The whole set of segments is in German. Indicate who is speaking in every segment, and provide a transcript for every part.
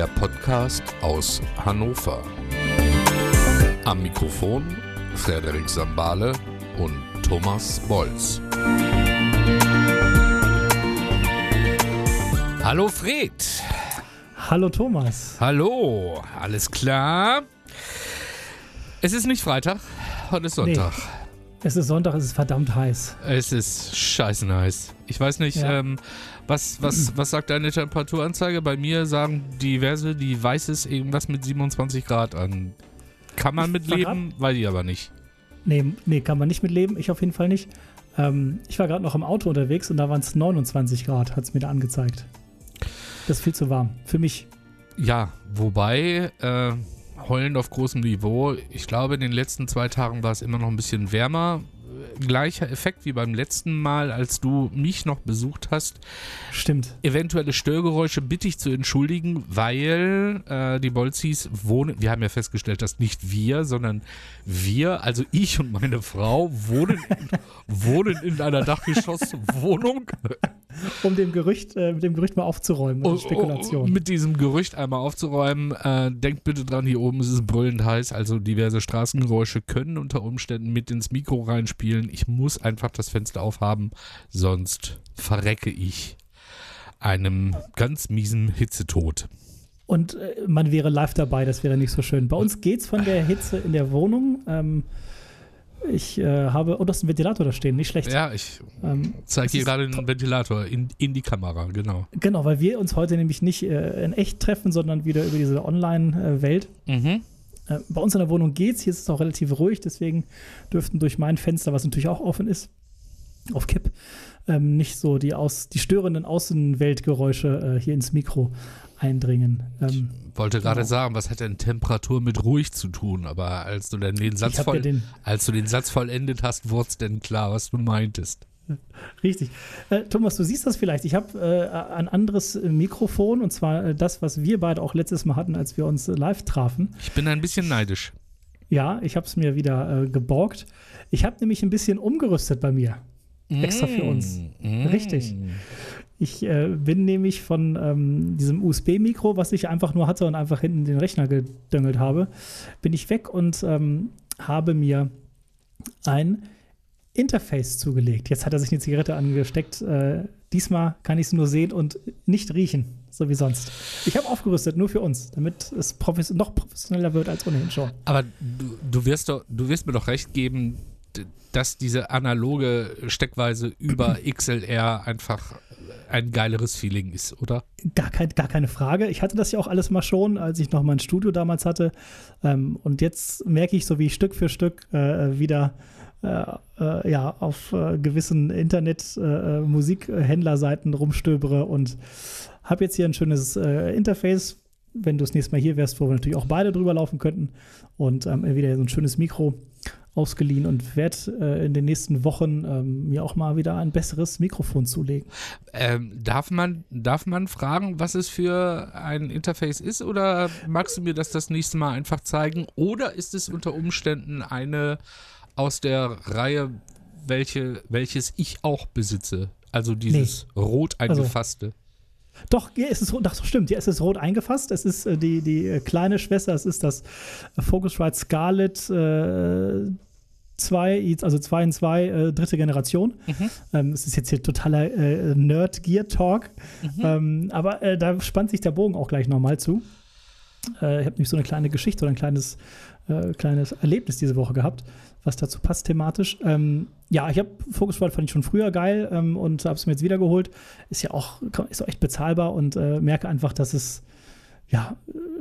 Speaker 1: Der Podcast aus Hannover. Am Mikrofon Frederik Sambale und Thomas Bolz. Hallo Fred.
Speaker 2: Hallo Thomas.
Speaker 1: Hallo, alles klar? Es ist nicht Freitag, heute ist Sonntag.
Speaker 2: Nee. Es ist Sonntag, es ist verdammt heiß.
Speaker 1: Es ist scheiße heiß. Ich weiß nicht,
Speaker 2: Ja.
Speaker 1: ähm, was, was, was sagt deine Temperaturanzeige? Bei mir sagen diverse, die weiß es irgendwas mit 27 Grad an. Kann man
Speaker 2: Ich
Speaker 1: mit
Speaker 2: war
Speaker 1: leben, weiß ich aber nicht.
Speaker 2: Nee, nee, kann man nicht mitleben. Ich auf jeden Fall nicht. Ähm, ich war gerade noch im Auto unterwegs und da waren es 29 Grad, hat es mir da angezeigt. Das ist viel zu warm. Für mich.
Speaker 1: Ja, wobei, äh, heulend auf großem Niveau, ich glaube, in den letzten zwei Tagen war es immer noch ein bisschen wärmer. Gleicher Effekt wie beim letzten Mal, als du mich noch besucht hast.
Speaker 2: Stimmt.
Speaker 1: Eventuelle Störgeräusche bitte ich zu entschuldigen, weil äh, die Bolzis wohnen, wir haben ja festgestellt, dass nicht wir, sondern wir, also ich und meine Frau, wohnen, wohnen in einer Dachgeschosswohnung.
Speaker 2: Um dem Gerücht, äh, mit dem Gerücht mal aufzuräumen. Und Spekulation.
Speaker 1: oh, mit diesem Gerücht einmal aufzuräumen. Äh, denkt bitte dran, hier oben ist es brüllend heiß, also diverse Straßengeräusche können unter Umständen mit ins Mikro reinspielen. Ich muss einfach das Fenster aufhaben, sonst verrecke ich einem ganz miesen Hitzetod.
Speaker 2: Und äh, man wäre live dabei, das wäre nicht so schön. Bei uns geht's von der Hitze in der Wohnung. Ähm, ich äh, habe, oh, du hast einen Ventilator da stehen, nicht schlecht.
Speaker 1: Ja, ich
Speaker 2: Ähm,
Speaker 1: zeige
Speaker 2: es ist
Speaker 1: gerade den Ventilator in, in die Kamera, genau.
Speaker 2: genau, weil wir uns heute nämlich nicht äh, in echt treffen, sondern wieder über diese Online-Welt.
Speaker 1: Mhm.
Speaker 2: Äh, bei uns in der Wohnung geht's, hier ist es auch relativ ruhig, deswegen dürften durch mein Fenster, was natürlich auch offen ist, auf Kipp, ähm, nicht so die, aus, die störenden Außenweltgeräusche äh, hier ins Mikro eindringen. Ähm,
Speaker 1: Wollte gerade
Speaker 2: Genau.
Speaker 1: sagen, was hat denn Temperatur mit ruhig zu tun? Aber als du den Satz
Speaker 2: ich
Speaker 1: voll,
Speaker 2: ja den,
Speaker 1: als du den Satz vollendet hast, wurde es denn klar, was du meintest.
Speaker 2: richtig. Äh, Thomas, du siehst das vielleicht. Ich habe äh, ein anderes Mikrofon und zwar äh, das, was wir beide auch letztes Mal hatten, als wir uns äh, live trafen.
Speaker 1: Ich bin ein bisschen neidisch.
Speaker 2: Ja, ich habe es mir wieder äh, geborgt. Ich habe nämlich ein bisschen umgerüstet bei mir. Extra für uns.
Speaker 1: Mm.
Speaker 2: Richtig. Ich äh, bin nämlich von ähm, diesem USB-Mikro, was ich einfach nur hatte und einfach hinten den Rechner gedöngelt habe, bin ich weg und ähm, habe mir ein Interface zugelegt. Jetzt hat er sich eine Zigarette angesteckt. Äh, diesmal kann ich es nur sehen und nicht riechen, so wie sonst. Ich habe aufgerüstet, nur für uns, damit es profes noch professioneller wird als ohnehin schon.
Speaker 1: Aber du, du, wirst doch, du wirst mir doch recht geben, dass diese analoge Steckweise über XLR einfach ein geileres Feeling ist, oder?
Speaker 2: Gar, kein, gar keine Frage. Ich hatte das ja auch alles mal schon, als ich noch mein Studio damals hatte. Ähm, und jetzt merke ich, so wie ich Stück für Stück äh, wieder äh, äh, ja, auf äh, gewissen Internet-Musikhändlerseiten rumstöbere und habe jetzt hier ein schönes äh, Interface. Wenn du das nächste Mal hier wärst, wo wir natürlich auch beide drüber laufen könnten. Und ähm, wieder so ein schönes Mikro ausgeliehen und werde äh, in den nächsten Wochen ähm, mir auch mal wieder ein besseres Mikrofon zulegen.
Speaker 1: Ähm, darf, man, darf man fragen, was es für ein Interface ist? Oder magst du mir das das nächste Mal einfach zeigen? Oder ist es unter Umständen eine aus der Reihe, welche, welches ich auch besitze? Also dieses rot eingefasste.
Speaker 2: Doch, ja, es ist rot, das stimmt, ja, es ist rot eingefasst. Es ist äh, die, die äh, kleine Schwester, es ist das äh, Focusrite äh, 2, also 2 in 2, äh, dritte Generation.
Speaker 1: Mhm.
Speaker 2: Ähm, es ist jetzt hier totaler äh, Nerd-Gear-Talk,
Speaker 1: Mhm.
Speaker 2: ähm, aber äh, da spannt sich der Bogen auch gleich nochmal zu. Äh, ich habe nämlich so eine kleine Geschichte oder ein kleines, äh, kleines Erlebnis diese Woche gehabt, was dazu passt thematisch. Ähm, ja, ich habe Focusrite fand ich schon früher geil ähm, und habe es mir jetzt wieder geholt. Ist ja auch, ist auch echt bezahlbar und äh, merke einfach, dass es ja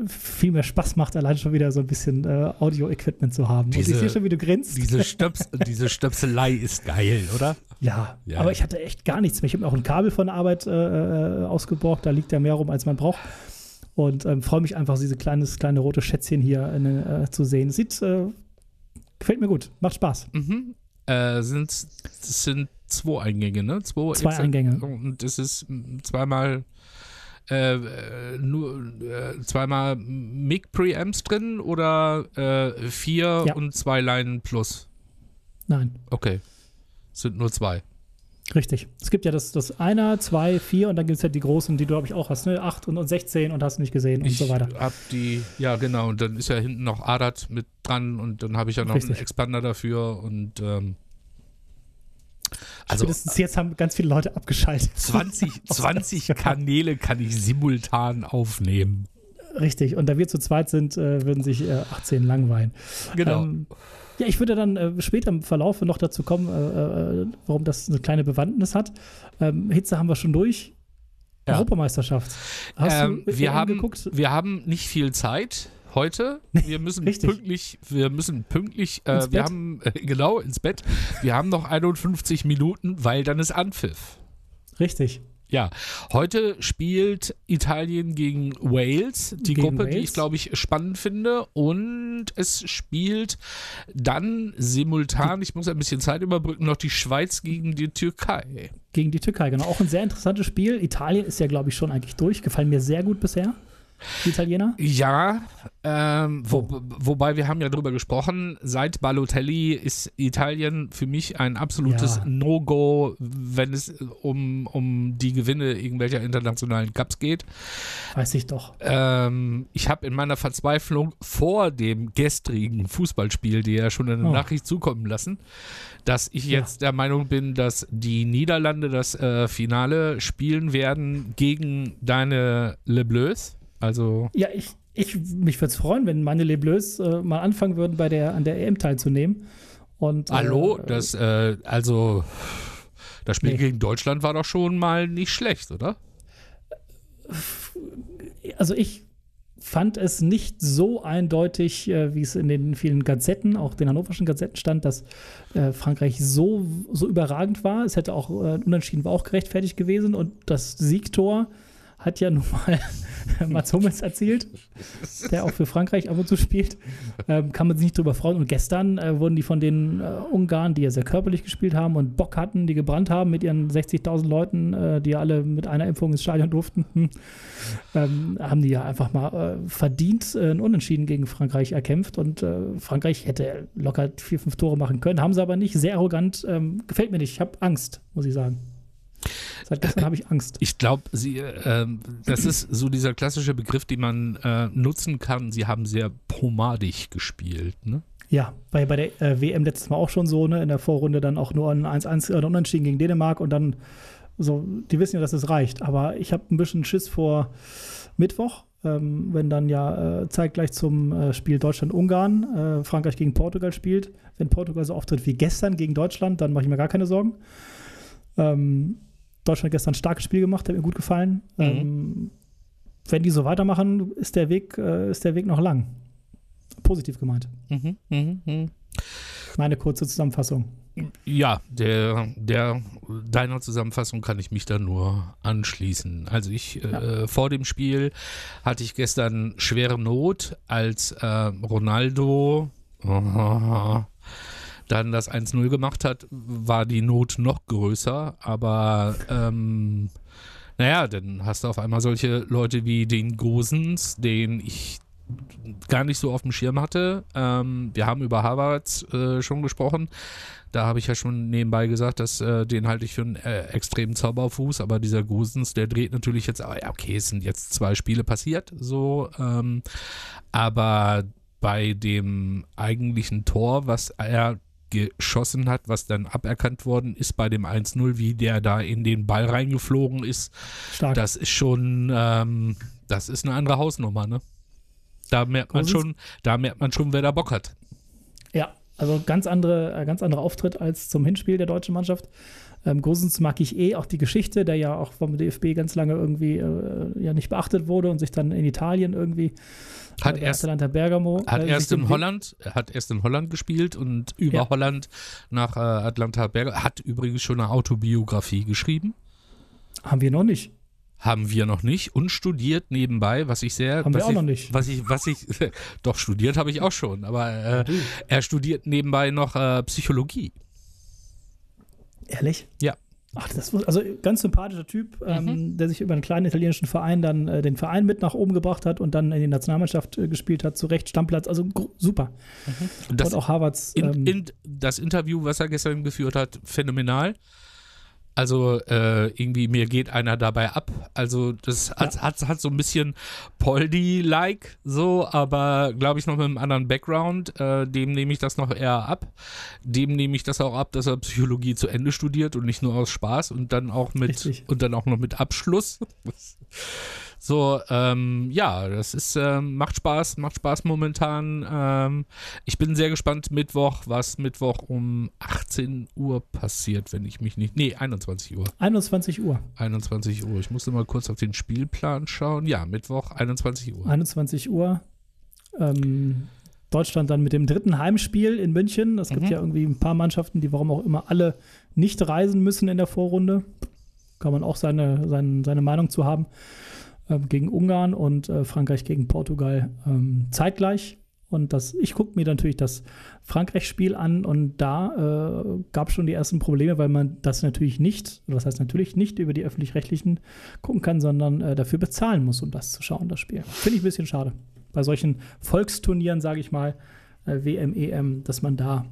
Speaker 2: viel mehr Spaß macht, allein schon wieder so ein bisschen äh, Audio-Equipment zu haben. und
Speaker 1: Diese-
Speaker 2: ich sehe schon, wie du grinst.
Speaker 1: Diese, Stöps, diese Stöpselei ist geil, oder?
Speaker 2: Ja,
Speaker 1: Ja.
Speaker 2: aber ich hatte echt gar nichts mehr. Ich habe mir auch ein Kabel von der Arbeit äh, äh, ausgeborgt, da liegt ja mehr rum, als man braucht. Und ähm, freue mich einfach, diese kleines, kleine rote Schätzchen hier äh, zu sehen. Sieht, äh, gefällt mir gut, macht Spaß.
Speaker 1: Mhm. Äh, sind, das sind zwei Eingänge, ne? Zwei,
Speaker 2: Zwei Eingänge.
Speaker 1: Und das ist zweimal äh, nur äh, zweimal Mic Preamps drin oder äh, vier
Speaker 2: Ja.
Speaker 1: und zwei Line plus?
Speaker 2: Nein,
Speaker 1: Okay. Sind nur zwei.
Speaker 2: Richtig. Es gibt ja das, das Einer, zwei, vier und dann gibt es halt die großen, die du, glaube ich, auch hast, ne? Acht und, und 16 und hast nicht gesehen und
Speaker 1: ich
Speaker 2: so weiter.
Speaker 1: hab die, ja genau, und dann ist ja hinten noch Adat mit dran und dann habe ich ja noch
Speaker 2: Richtig.
Speaker 1: einen Expander dafür und ähm, also
Speaker 2: Spätestens jetzt haben ganz viele Leute abgeschaltet.
Speaker 1: 20, 20 Kanäle kann ich simultan aufnehmen.
Speaker 2: Richtig. Und da wir zu zweit sind, äh, würden sich äh, 18 langweilen.
Speaker 1: Genau.
Speaker 2: Ähm, ja, ich würde dann äh, später im Verlauf noch dazu kommen, äh, äh, warum das eine kleine Bewandtnis hat. Ähm, Hitze haben wir schon durch.
Speaker 1: Ja.
Speaker 2: Europameisterschaft. Hast
Speaker 1: Ähm,
Speaker 2: du
Speaker 1: wir, haben,
Speaker 2: geguckt?
Speaker 1: wir haben nicht viel Zeit heute. Wir müssen pünktlich, wir müssen pünktlich, äh,
Speaker 2: Ins
Speaker 1: wir
Speaker 2: Bett.
Speaker 1: haben, äh, genau, ins Bett. Wir haben noch 51 Minuten, weil dann ist Anpfiff.
Speaker 2: Richtig.
Speaker 1: Ja, heute spielt Italien gegen Wales, die
Speaker 2: Gegen
Speaker 1: Gruppe, die
Speaker 2: Wales.
Speaker 1: ich glaube ich spannend finde. Und es spielt dann simultan, ich muss ein bisschen Zeit überbrücken, noch die Schweiz gegen die Türkei.
Speaker 2: Gegen die Türkei, genau. Auch ein sehr interessantes Spiel. Italien ist ja, glaube ich, schon eigentlich durch. Gefallen mir sehr gut bisher. Die Italiener.
Speaker 1: Ja, ähm, wo, wobei wir haben ja drüber gesprochen, seit Balotelli ist Italien für mich ein absolutes
Speaker 2: Ja.
Speaker 1: No-Go, wenn es um, um die Gewinne irgendwelcher internationalen Cups geht.
Speaker 2: Weiß ich doch.
Speaker 1: Ähm, ich habe in meiner Verzweiflung vor dem gestrigen Fußballspiel dir ja schon eine
Speaker 2: Oh.
Speaker 1: Nachricht zukommen lassen, dass ich
Speaker 2: Ja.
Speaker 1: jetzt der Meinung bin, dass die Niederlande das äh, Finale spielen werden gegen deine Le Bleus. Also
Speaker 2: Ja, ich, ich mich würde es freuen, wenn meine Les Bleus äh, mal anfangen würden, bei der, an der EM teilzunehmen. Und,
Speaker 1: Hallo,
Speaker 2: äh,
Speaker 1: das, äh, also, das Spiel
Speaker 2: Nee.
Speaker 1: gegen Deutschland war doch schon mal nicht schlecht, oder?
Speaker 2: also ich fand es nicht so eindeutig, äh, wie es in den vielen Gazetten, auch den hannoverschen Gazetten stand, dass äh, Frankreich so, so überragend war. Es hätte auch, äh, unentschieden war auch gerechtfertigt gewesen und das Siegtor hat ja nun mal Mats Hummels erzielt, der auch für Frankreich ab und zu spielt. Ähm, kann man sich nicht drüber freuen. Und gestern äh, wurden die von den äh, Ungarn, die ja sehr körperlich gespielt haben und Bock hatten, die gebrannt haben mit ihren 60.000 Leuten, äh, die alle mit einer Impfung ins Stadion durften, hm, ähm, haben die ja einfach mal äh, verdient äh, ein Unentschieden gegen Frankreich erkämpft. Und äh, Frankreich hätte locker vier, fünf Tore machen können, haben sie aber nicht. Sehr arrogant. Ähm, gefällt mir nicht. Ich habe Angst, muss ich sagen. Seit gestern habe ich Angst.
Speaker 1: Ich glaube, sie, ähm, das ist so dieser klassische Begriff, den man äh, nutzen kann. Sie haben sehr pomadig gespielt, ne?
Speaker 2: Ja, bei, bei der äh, WM letztes Mal auch schon so, ne? In der Vorrunde dann auch nur ein 1-1 oder Unentschieden gegen Dänemark und dann so, die wissen ja, dass es reicht. Aber ich habe ein bisschen Schiss vor Mittwoch, ähm, wenn dann ja äh, zeitgleich zum äh, Spiel Deutschland-Ungarn äh, Frankreich gegen Portugal spielt. Wenn Portugal so auftritt wie gestern gegen Deutschland, dann mache ich mir gar keine Sorgen. Ähm, Deutschland gestern ein starkes Spiel gemacht, hat mir gut gefallen.
Speaker 1: Mhm.
Speaker 2: Ähm, wenn die so weitermachen, ist der Weg, äh, ist der Weg noch lang. Positiv gemeint.
Speaker 1: Mhm, mhm, mhm.
Speaker 2: Meine kurze Zusammenfassung.
Speaker 1: Ja, der, der, deiner Zusammenfassung kann ich mich da nur anschließen. Also ich, äh, vor dem Spiel hatte ich gestern schwere Not, als äh, Ronaldo dann das 1-0 gemacht hat, war die Not noch größer, aber ähm, naja, dann hast du auf einmal solche Leute wie den Gosens, den ich gar nicht so auf dem Schirm hatte. Ähm, wir haben über Harvard äh, schon gesprochen. Da habe ich ja schon nebenbei gesagt, dass äh, den halte ich für einen äh, extremen Zauberfuß, aber dieser Gosens, der dreht natürlich jetzt, ah, ja, okay, es sind jetzt zwei Spiele passiert, so, ähm, aber bei dem eigentlichen Tor, was er geschossen hat, was dann aberkannt worden ist bei dem 1-0, wie der da in den Ball reingeflogen ist,
Speaker 2: Stark.
Speaker 1: das ist schon, ähm, das ist eine andere Hausnummer, ne? Da merkt man schon, da merkt man schon, wer da Bock hat.
Speaker 2: ja, also ganz andere, äh, ganz anderer Auftritt als zum Hinspiel der deutschen Mannschaft. Ähm, Gosens mag ich eh, auch die Geschichte, der ja auch vom DFB ganz lange irgendwie äh, ja nicht beachtet wurde und sich dann in Italien irgendwie
Speaker 1: Hat
Speaker 2: äh,
Speaker 1: erst,
Speaker 2: Atalanta Bergamo
Speaker 1: hat
Speaker 2: äh,
Speaker 1: erst in Holland, hat erst in Holland gespielt und über
Speaker 2: Ja.
Speaker 1: Holland nach äh, Atlanta Berger, hat übrigens schon eine Autobiografie geschrieben.
Speaker 2: haben wir noch nicht.
Speaker 1: Haben wir noch nicht und studiert nebenbei, was ich sehr.
Speaker 2: Haben wir
Speaker 1: was
Speaker 2: auch
Speaker 1: ich,
Speaker 2: noch nicht.
Speaker 1: Was ich, was ich, doch studiert habe ich auch schon, aber äh, er studiert nebenbei noch äh, Psychologie.
Speaker 2: Ehrlich?
Speaker 1: Ja.
Speaker 2: Ach, das war, also ganz sympathischer Typ, ähm, der sich über einen kleinen italienischen Verein dann äh, den Verein mit nach oben gebracht hat und dann in die Nationalmannschaft äh, gespielt hat, zu Recht Stammplatz, also super.
Speaker 1: Und das,
Speaker 2: und auch Harvards.
Speaker 1: in,
Speaker 2: ähm,
Speaker 1: in, das Interview, was er gestern geführt hat, phänomenal. Also äh, irgendwie mir geht einer dabei ab. Also das hat, ja. hat, hat so ein bisschen Poldi-like so, aber glaube ich noch mit einem anderen Background. Äh, dem nehme ich das noch eher ab. Dem nehme ich das auch ab, dass er Psychologie zu Ende studiert und nicht nur aus Spaß und dann auch mit Richtig. und dann auch noch mit Abschluss. So, ähm, ja, das ist, ähm, macht Spaß, macht Spaß momentan. Ähm, ich bin sehr gespannt, Mittwoch, was Mittwoch um 18 Uhr passiert, wenn ich mich nicht. Nee, 21 Uhr.
Speaker 2: 21 Uhr.
Speaker 1: 21 Uhr. Ich musste mal kurz auf den Spielplan schauen. Ja, Mittwoch, 21 Uhr.
Speaker 2: 21 Uhr. Ähm, Deutschland dann mit dem dritten Heimspiel in München. Es gibt mhm. ja irgendwie ein paar Mannschaften, die warum auch immer alle nicht reisen müssen in der Vorrunde. Kann man auch seine, seine, seine Meinung zu haben. Ähm, gegen Ungarn und äh, Frankreich gegen Portugal ähm, zeitgleich. Und das, ich gucke mir natürlich das Frankreich-Spiel an und da äh, gab es schon die ersten Probleme, weil man das natürlich nicht, das heißt natürlich nicht über die öffentlich-rechtlichen gucken kann, sondern äh, dafür bezahlen muss, um das zu schauen, das Spiel. Finde ich ein bisschen schade. Bei solchen Volksturnieren, sage ich mal, äh, WM, EM, dass man da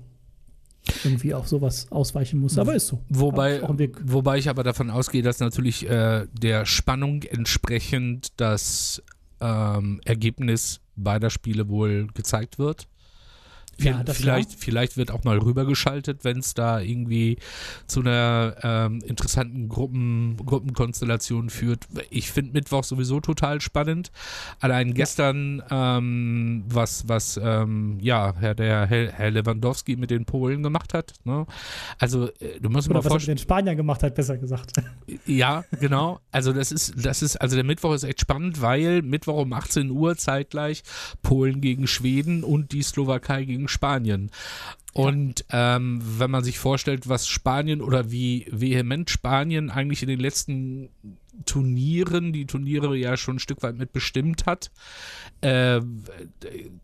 Speaker 2: irgendwie auf sowas ausweichen muss. Aber ist so.
Speaker 1: Wobei, wobei ich aber davon ausgehe, dass natürlich äh, der Spannung entsprechend das ähm, Ergebnis beider Spiele wohl gezeigt wird. Ja, vielleicht, war. vielleicht wird auch mal rübergeschaltet, wenn es da irgendwie zu einer ähm, interessanten Gruppen, Gruppenkonstellation führt. Ich finde Mittwoch sowieso total spannend. Allein ja. gestern, ähm, was, was ähm, ja, Herr, der, Herr Lewandowski mit den Polen gemacht hat. Ne? Also, äh, du musst
Speaker 2: Oder mal was er mit den Spaniern gemacht hat, besser gesagt.
Speaker 1: Ja, genau. Also, das ist, das ist, also der Mittwoch ist echt spannend, weil Mittwoch um 18 Uhr zeitgleich Polen gegen Schweden und die Slowakei gegen Spanien. Und ähm, wenn man sich vorstellt, was Spanien oder wie vehement Spanien eigentlich in den letzten Turnieren, die Turniere ja schon ein Stück weit mitbestimmt hat, äh,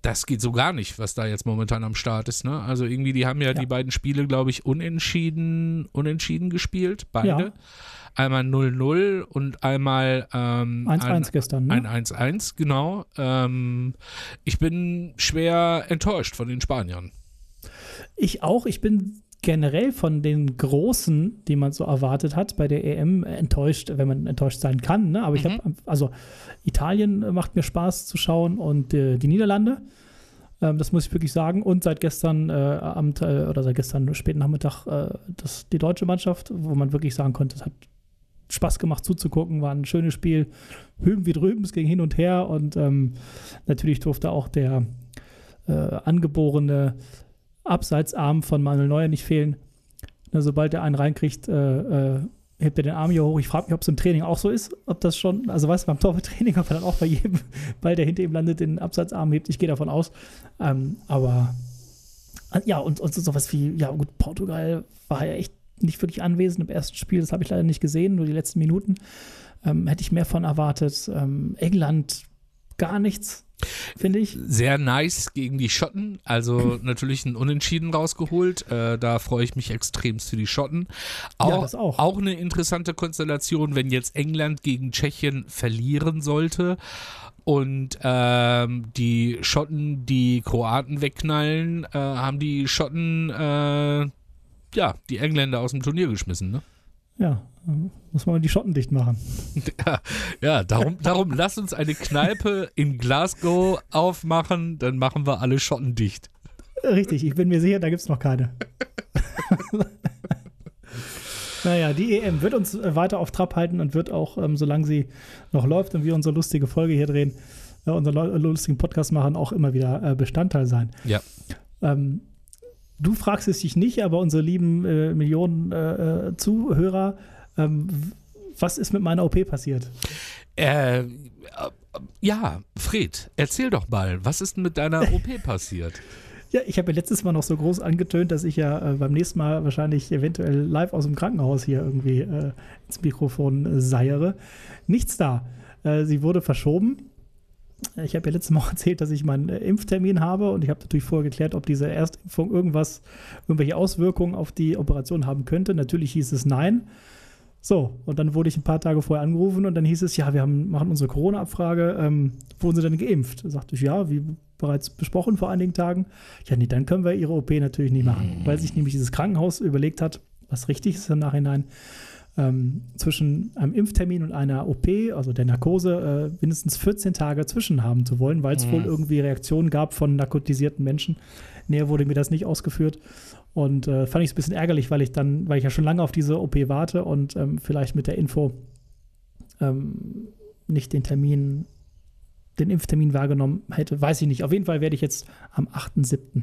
Speaker 1: das geht so gar nicht, was da jetzt momentan am Start ist. Ne? Also irgendwie, die haben ja, ja. die beiden Spiele, glaube ich, unentschieden, unentschieden gespielt, beide. Ja. Einmal 0-0 und einmal 1-1 ähm,
Speaker 2: ein, gestern. Ne?
Speaker 1: Ein 1-1, genau. Ähm, ich bin schwer enttäuscht von den Spaniern.
Speaker 2: Ich auch. Ich bin generell von den Großen, die man so erwartet hat, bei der EM enttäuscht, wenn man enttäuscht sein kann. Ne? Aber ich mhm. habe, also Italien macht mir Spaß zu schauen und äh, die Niederlande. Ähm, das muss ich wirklich sagen. Und seit gestern äh, Abend äh, oder seit gestern späten Nachmittag äh, das, die deutsche Mannschaft, wo man wirklich sagen konnte, es hat Spaß gemacht zuzugucken, war ein schönes Spiel. Hüben wie drüben, es ging hin und her und ähm, natürlich durfte auch der äh, angeborene Abseitsarm von Manuel Neuer nicht fehlen. Na, sobald er einen reinkriegt, äh, äh, hebt er den Arm hier hoch. Ich frage mich, ob es im Training auch so ist, ob das schon, also weißt du, beim Torwarttraining, ob er dann auch bei jedem Ball, der hinter ihm landet, den Abseitsarm hebt. Ich gehe davon aus. Ähm, aber äh, ja, und, und sowas wie, ja gut, Portugal war ja echt nicht wirklich anwesend im ersten Spiel. Das habe ich leider nicht gesehen, nur die letzten Minuten. Ähm, hätte ich mehr von erwartet. Ähm, England gar nichts, finde ich.
Speaker 1: Sehr nice gegen die Schotten. Also natürlich ein Unentschieden rausgeholt. Äh, da freue ich mich extremst für die Schotten. Auch, ja, das auch. auch eine interessante Konstellation, wenn jetzt England gegen Tschechien verlieren sollte und ähm, die Schotten die Kroaten wegknallen, äh, haben die Schotten äh, ja, die Engländer aus dem Turnier geschmissen, ne?
Speaker 2: Ja, muss man die Schotten dicht machen.
Speaker 1: Ja, ja darum, darum lass uns eine Kneipe in Glasgow aufmachen, dann machen wir alle Schotten dicht.
Speaker 2: Richtig, ich bin mir sicher, da gibt es noch keine. naja, die EM wird uns weiter auf Trab halten und wird auch, ähm, solange sie noch läuft und wir unsere lustige Folge hier drehen, äh, unseren lustigen Podcast machen, auch immer wieder äh, Bestandteil sein.
Speaker 1: Ja.
Speaker 2: Ähm, Du fragst es dich nicht, aber unsere lieben äh, Millionen äh, äh Zuhörer, ähm, was ist mit meiner OP passiert?
Speaker 1: Äh, ja, Fred, erzähl doch mal, was ist denn mit deiner OP passiert?
Speaker 2: Ja, ich habe ja letztes Mal noch so groß angetönt, dass ich ja äh, beim nächsten Mal wahrscheinlich eventuell live aus dem Krankenhaus hier irgendwie äh, ins Mikrofon äh, seiere. Nichts da. Äh, sie wurde verschoben ich habe ja letztes Mal erzählt, dass ich meinen äh, Impftermin habe und ich habe natürlich vorher geklärt, ob diese Erstimpfung irgendwas, irgendwelche Auswirkungen auf die Operation haben könnte. Natürlich hieß es nein. So, und dann wurde ich ein paar Tage vorher angerufen und dann hieß es, ja, wir haben, machen unsere Corona-Abfrage. Ähm, wurden Sie denn geimpft? Da sagte ich, ja, wie bereits besprochen vor einigen Tagen. Ja, nee, dann können wir Ihre OP natürlich nicht machen, weil sich nämlich dieses Krankenhaus überlegt hat, was richtig ist im Nachhinein, ähm, zwischen einem Impftermin und einer OP, also der Narkose, äh, mindestens 14 Tage zwischen haben zu wollen, weil es mhm. wohl irgendwie Reaktionen gab von narkotisierten Menschen. Näher wurde mir das nicht ausgeführt. Und äh, fand ich es ein bisschen ärgerlich, weil ich dann, weil ich ja schon lange auf diese OP warte und ähm, vielleicht mit der Info ähm, nicht den Termin, den Impftermin wahrgenommen hätte. Weiß ich nicht. Auf jeden Fall werde ich jetzt am 8.7.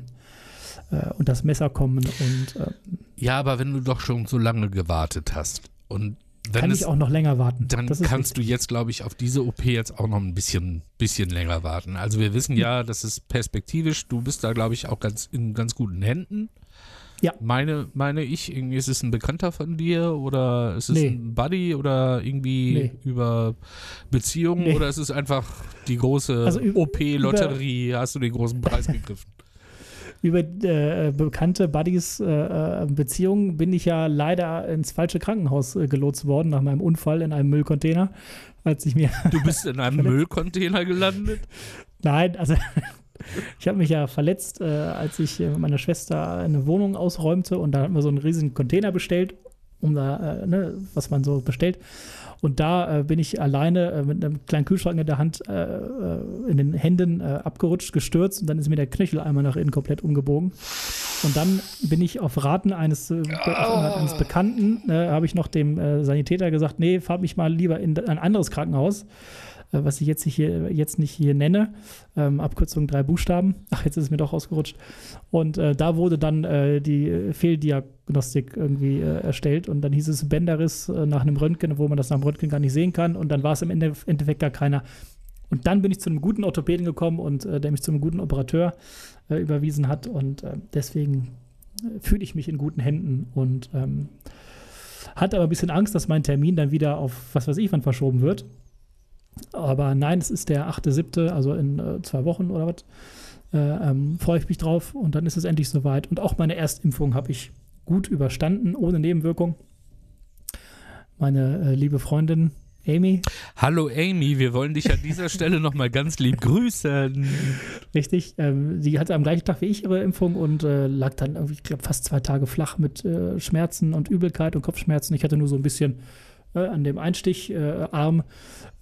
Speaker 2: Äh, und das Messer kommen und äh,
Speaker 1: Ja, aber wenn du doch schon so lange gewartet hast und wenn
Speaker 2: kann
Speaker 1: es,
Speaker 2: ich auch noch länger warten.
Speaker 1: Dann kannst richtig. du jetzt, glaube ich, auf diese OP jetzt auch noch ein bisschen, bisschen länger warten. Also wir wissen ja, das ist perspektivisch. Du bist da, glaube ich, auch ganz in ganz guten Händen. Ja. Meine, meine ich, irgendwie ist es ein Bekannter von dir oder ist es nee. ein Buddy oder irgendwie nee. über Beziehungen nee. oder ist es einfach die große also OP-Lotterie? Hast du den großen Preis gegriffen?
Speaker 2: Über äh, bekannte Buddies äh, äh, Beziehungen bin ich ja leider ins falsche Krankenhaus äh, gelotst worden nach meinem Unfall in einem Müllcontainer, als ich mir
Speaker 1: Du bist in einem Müllcontainer gelandet?
Speaker 2: Nein, also ich habe mich ja verletzt, äh, als ich mit meiner Schwester eine Wohnung ausräumte und da hatten wir so einen riesigen Container bestellt, um da, äh, ne, was man so bestellt. Und da äh, bin ich alleine äh, mit einem kleinen Kühlschrank in der Hand, äh, äh in den Händen äh, abgerutscht, gestürzt und dann ist mir der Knöchel einmal nach innen komplett umgebogen. Und dann bin ich auf Raten eines, oh. eines Bekannten, habe ich noch dem Sanitäter gesagt, nee, fahr mich mal lieber in ein anderes Krankenhaus. Äh, was ich jetzt, hier, jetzt nicht hier nenne. Ähm, Abkürzung drei Buchstaben. Ach, jetzt ist es mir doch ausgerutscht. Und äh, da wurde dann äh, die Fehldiagnostik irgendwie äh, erstellt und dann hieß es Bänderriss äh, nach einem Röntgen, wo man das nach dem Röntgen gar nicht sehen kann. Und dann war es im Endeffekt gar keiner. Und dann bin ich zu einem guten Orthopäden gekommen und äh, der mich zu einem guten Operateur überwiesen hat. Und deswegen fühle ich mich in guten Händen und ähm, hatte aber ein bisschen Angst, dass mein Termin dann wieder auf was weiß ich wann verschoben wird. Aber nein, es ist der 8.7., also in äh, zwei Wochen oder was. Äh, ähm, freue ich mich drauf und dann ist es endlich soweit. Und auch meine Erstimpfung habe ich gut überstanden, ohne Nebenwirkung. Meine äh, liebe Freundin Amy.
Speaker 1: Hallo Amy, wir wollen dich an dieser Stelle nochmal ganz lieb grüßen.
Speaker 2: Richtig, ähm, sie hatte am gleichen Tag wie ich ihre Impfung und äh, lag dann irgendwie, ich glaube, fast zwei Tage flach mit äh, Schmerzen und Übelkeit und Kopfschmerzen. Ich hatte nur so ein bisschen äh, an dem Einsticharm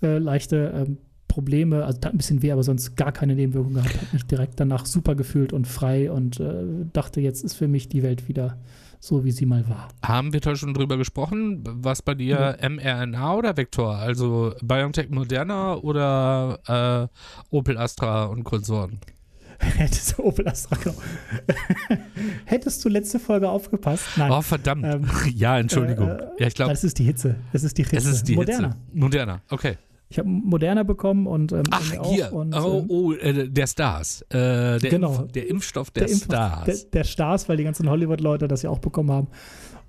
Speaker 2: äh, leichte ähm, Probleme, also tat ein bisschen weh, aber sonst gar keine Nebenwirkungen gehabt. Habe mich direkt danach super gefühlt und frei und äh, dachte, jetzt ist für mich die Welt wieder so, wie sie mal war.
Speaker 1: Haben wir da schon drüber gesprochen? Was bei dir ja. mRNA oder Vektor? Also BioNTech Moderna oder äh, Opel Astra und Konsorten?
Speaker 2: Hättest du Opel Astra, genau. Hättest du letzte Folge aufgepasst?
Speaker 1: Nein. Oh, verdammt. Ähm, ja, Entschuldigung. Äh,
Speaker 2: ja, ich glaube. Das ist die Hitze. Das ist die Hitze.
Speaker 1: Es ist die Moderna. Hitze. Moderna, okay.
Speaker 2: Ich habe Moderna bekommen und ähm,
Speaker 1: Ach, hier. Und, oh, ähm, oh äh, der Stars. Äh, der genau. Impf, der Impfstoff der, der Impf Stars.
Speaker 2: Der, der, Stars, weil die ganzen Hollywood-Leute das ja auch bekommen haben.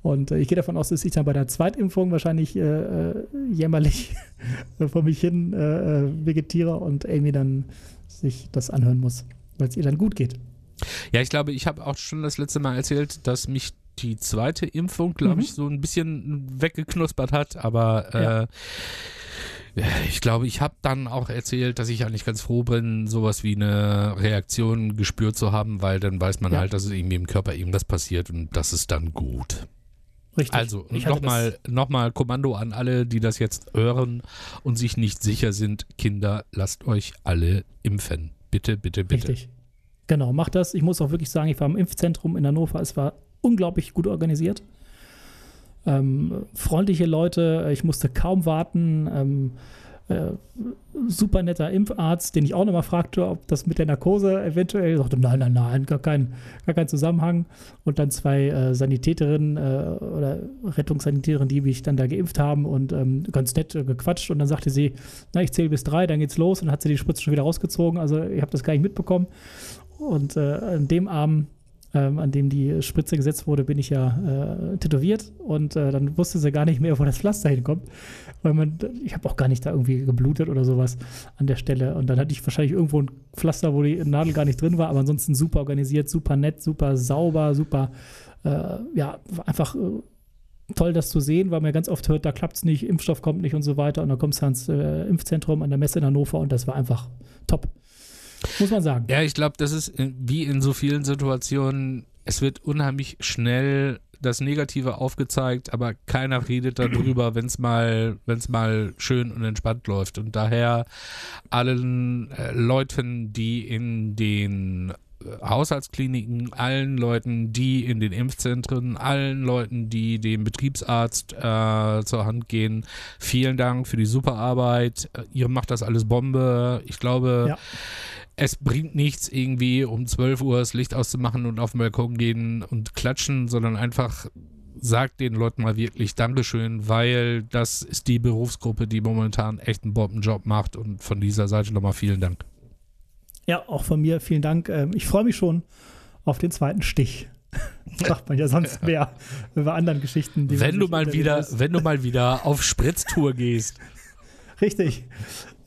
Speaker 2: Und äh, ich gehe davon aus, dass ich dann bei der Zweitimpfung wahrscheinlich äh, äh jämmerlich vor mich hin äh, vegetiere und Amy dann sich das anhören muss weil es ihr dann gut geht.
Speaker 1: Ja, ich glaube, ich habe auch schon das letzte Mal erzählt, dass mich die zweite Impfung, glaube mhm. ich, so ein bisschen weggeknuspert hat, aber äh, ja. ich glaube, ich habe dann auch erzählt, dass ich eigentlich ganz froh bin, sowas wie eine Reaktion gespürt zu haben, weil dann weiß man ja. halt, dass es irgendwie im Körper irgendwas passiert und das ist dann gut. Richtig. Also nochmal noch mal Kommando an alle, die das jetzt hören und sich nicht sicher sind. Kinder, lasst euch alle impfen. Bitte, bitte, bitte. Richtig.
Speaker 2: Genau, macht das. Ich muss auch wirklich sagen, ich war im Impfzentrum in Hannover. Es war unglaublich gut organisiert. Ähm, freundliche Leute, ich musste kaum warten. Ähm, äh, super netter Impfarzt, den ich auch nochmal fragte, ob das mit der Narkose eventuell, sagte, nein, nein, nein, gar kein, gar kein Zusammenhang. Und dann zwei äh, Sanitäterinnen äh, oder Rettungssanitäterinnen, die mich dann da geimpft haben und ähm, ganz nett äh, gequatscht. Und dann sagte sie, na, ich zähle bis drei, dann geht's los. Und dann hat sie die Spritze schon wieder rausgezogen. Also ich habe das gar nicht mitbekommen. Und äh, an dem Abend ähm, an dem die Spritze gesetzt wurde, bin ich ja äh, tätowiert und äh, dann wusste sie gar nicht mehr, wo das Pflaster hinkommt. Weil man, ich habe auch gar nicht da irgendwie geblutet oder sowas an der Stelle. Und dann hatte ich wahrscheinlich irgendwo ein Pflaster, wo die Nadel gar nicht drin war, aber ansonsten super organisiert, super nett, super sauber, super, äh, ja, einfach äh, toll, das zu sehen, weil man ganz oft hört, da klappt es nicht, Impfstoff kommt nicht und so weiter. Und dann kommst du ans äh, Impfzentrum an der Messe in Hannover und das war einfach top. Muss man sagen.
Speaker 1: Ja, ich glaube, das ist wie in so vielen Situationen es wird unheimlich schnell das Negative aufgezeigt, aber keiner redet darüber, wenn es mal, wenn es mal schön und entspannt läuft. Und daher allen äh, Leuten, die in den äh, Haushaltskliniken, allen Leuten, die in den Impfzentren, allen Leuten, die dem Betriebsarzt äh, zur Hand gehen. Vielen Dank für die super Arbeit. Äh, ihr macht das alles Bombe. Ich glaube, ja es bringt nichts, irgendwie um 12 Uhr das Licht auszumachen und auf den Balkon gehen und klatschen, sondern einfach sagt den Leuten mal wirklich Dankeschön, weil das ist die Berufsgruppe, die momentan echt einen Bombenjob macht und von dieser Seite nochmal vielen Dank.
Speaker 2: Ja, auch von mir vielen Dank. Ähm, ich freue mich schon auf den zweiten Stich. Sagt man ja sonst mehr über anderen Geschichten.
Speaker 1: wenn du mal wieder, wenn du mal wieder auf Spritztour gehst.
Speaker 2: Richtig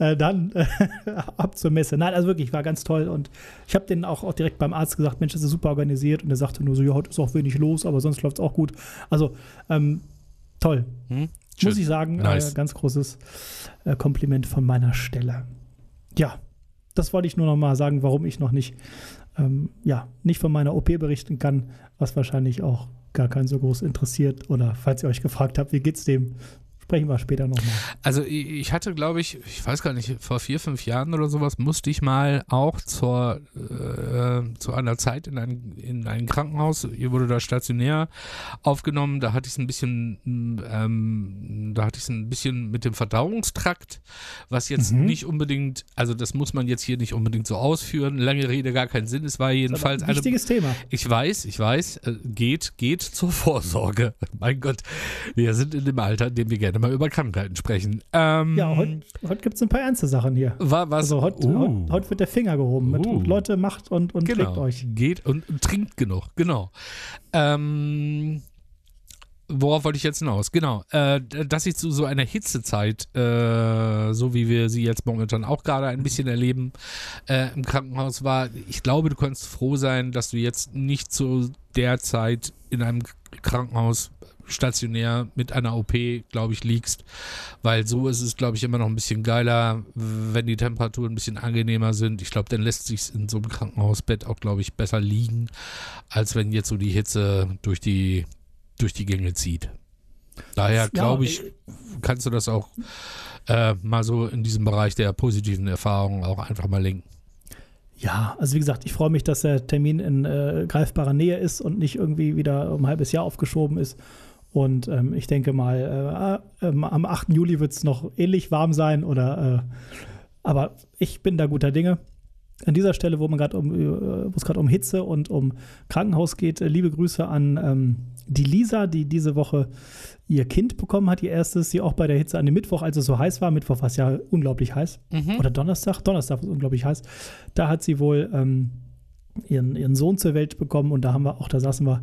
Speaker 2: äh, dann äh, ab zur Messe. Nein, also wirklich, war ganz toll. Und ich habe denen auch, auch direkt beim Arzt gesagt, Mensch, das ist super organisiert. Und er sagte nur so, ja, heute ist auch wenig los, aber sonst läuft es auch gut. Also ähm, toll. Hm? Muss ich sagen, äh, nice. äh, ganz großes äh, Kompliment von meiner Stelle. Ja, das wollte ich nur noch mal sagen, warum ich noch nicht, ähm, ja, nicht von meiner OP berichten kann, was wahrscheinlich auch gar keinen so groß interessiert. Oder falls ihr euch gefragt habt, wie geht's dem, sprechen wir später nochmal.
Speaker 1: Also ich hatte, glaube ich, ich weiß gar nicht, vor vier, fünf Jahren oder sowas musste ich mal auch zur, äh, zu einer Zeit in ein, in ein Krankenhaus, hier wurde da stationär aufgenommen, da hatte ich es ein bisschen, ähm, da hatte ich es ein bisschen mit dem Verdauungstrakt, was jetzt mhm. nicht unbedingt, also das muss man jetzt hier nicht unbedingt so ausführen, lange Rede, gar keinen Sinn, es war jedenfalls
Speaker 2: ein wichtiges eine, Thema.
Speaker 1: Ich weiß, ich weiß, äh, geht, geht zur Vorsorge. mein Gott, wir sind in dem Alter, in dem wir gerne mal über Krankheiten sprechen. Ähm,
Speaker 2: ja, heute, heute gibt es ein paar ernste Sachen hier.
Speaker 1: War, was?
Speaker 2: Also heute, uh. heute, heute, wird der Finger gehoben. Mit, uh. Leute, macht und, und
Speaker 1: genau.
Speaker 2: trinkt euch.
Speaker 1: Geht und, und trinkt genug, genau. Ähm, worauf wollte ich jetzt hinaus? Genau, äh, dass ich zu so einer Hitzezeit, äh, so wie wir sie jetzt momentan auch gerade ein bisschen erleben, äh, im Krankenhaus war. Ich glaube, du kannst froh sein, dass du jetzt nicht zu der Zeit in einem Krankenhaus stationär mit einer OP, glaube ich, liegst. Weil so ist es, glaube ich, immer noch ein bisschen geiler, wenn die Temperaturen ein bisschen angenehmer sind. Ich glaube, dann lässt sich in so einem Krankenhausbett auch, glaube ich, besser liegen, als wenn jetzt so die Hitze durch die, durch die Gänge zieht. Daher glaube ich, kannst du das auch äh, mal so in diesem Bereich der positiven Erfahrungen auch einfach mal lenken.
Speaker 2: Ja, also wie gesagt, ich freue mich, dass der Termin in äh, greifbarer Nähe ist und nicht irgendwie wieder um ein halbes Jahr aufgeschoben ist. Und ähm, ich denke mal, äh, äh, am 8. Juli wird es noch ähnlich warm sein oder äh, aber ich bin da guter Dinge. An dieser Stelle, wo man gerade um, äh, wo es gerade um Hitze und um Krankenhaus geht, äh, liebe Grüße an ähm, die Lisa, die diese Woche ihr Kind bekommen hat, ihr erstes, sie auch bei der Hitze an dem Mittwoch, als es so heiß war, Mittwoch war es ja unglaublich heiß, mhm. oder Donnerstag, Donnerstag war es unglaublich heiß, da hat sie wohl ähm, ihren, ihren Sohn zur Welt bekommen und da haben wir auch, da saßen wir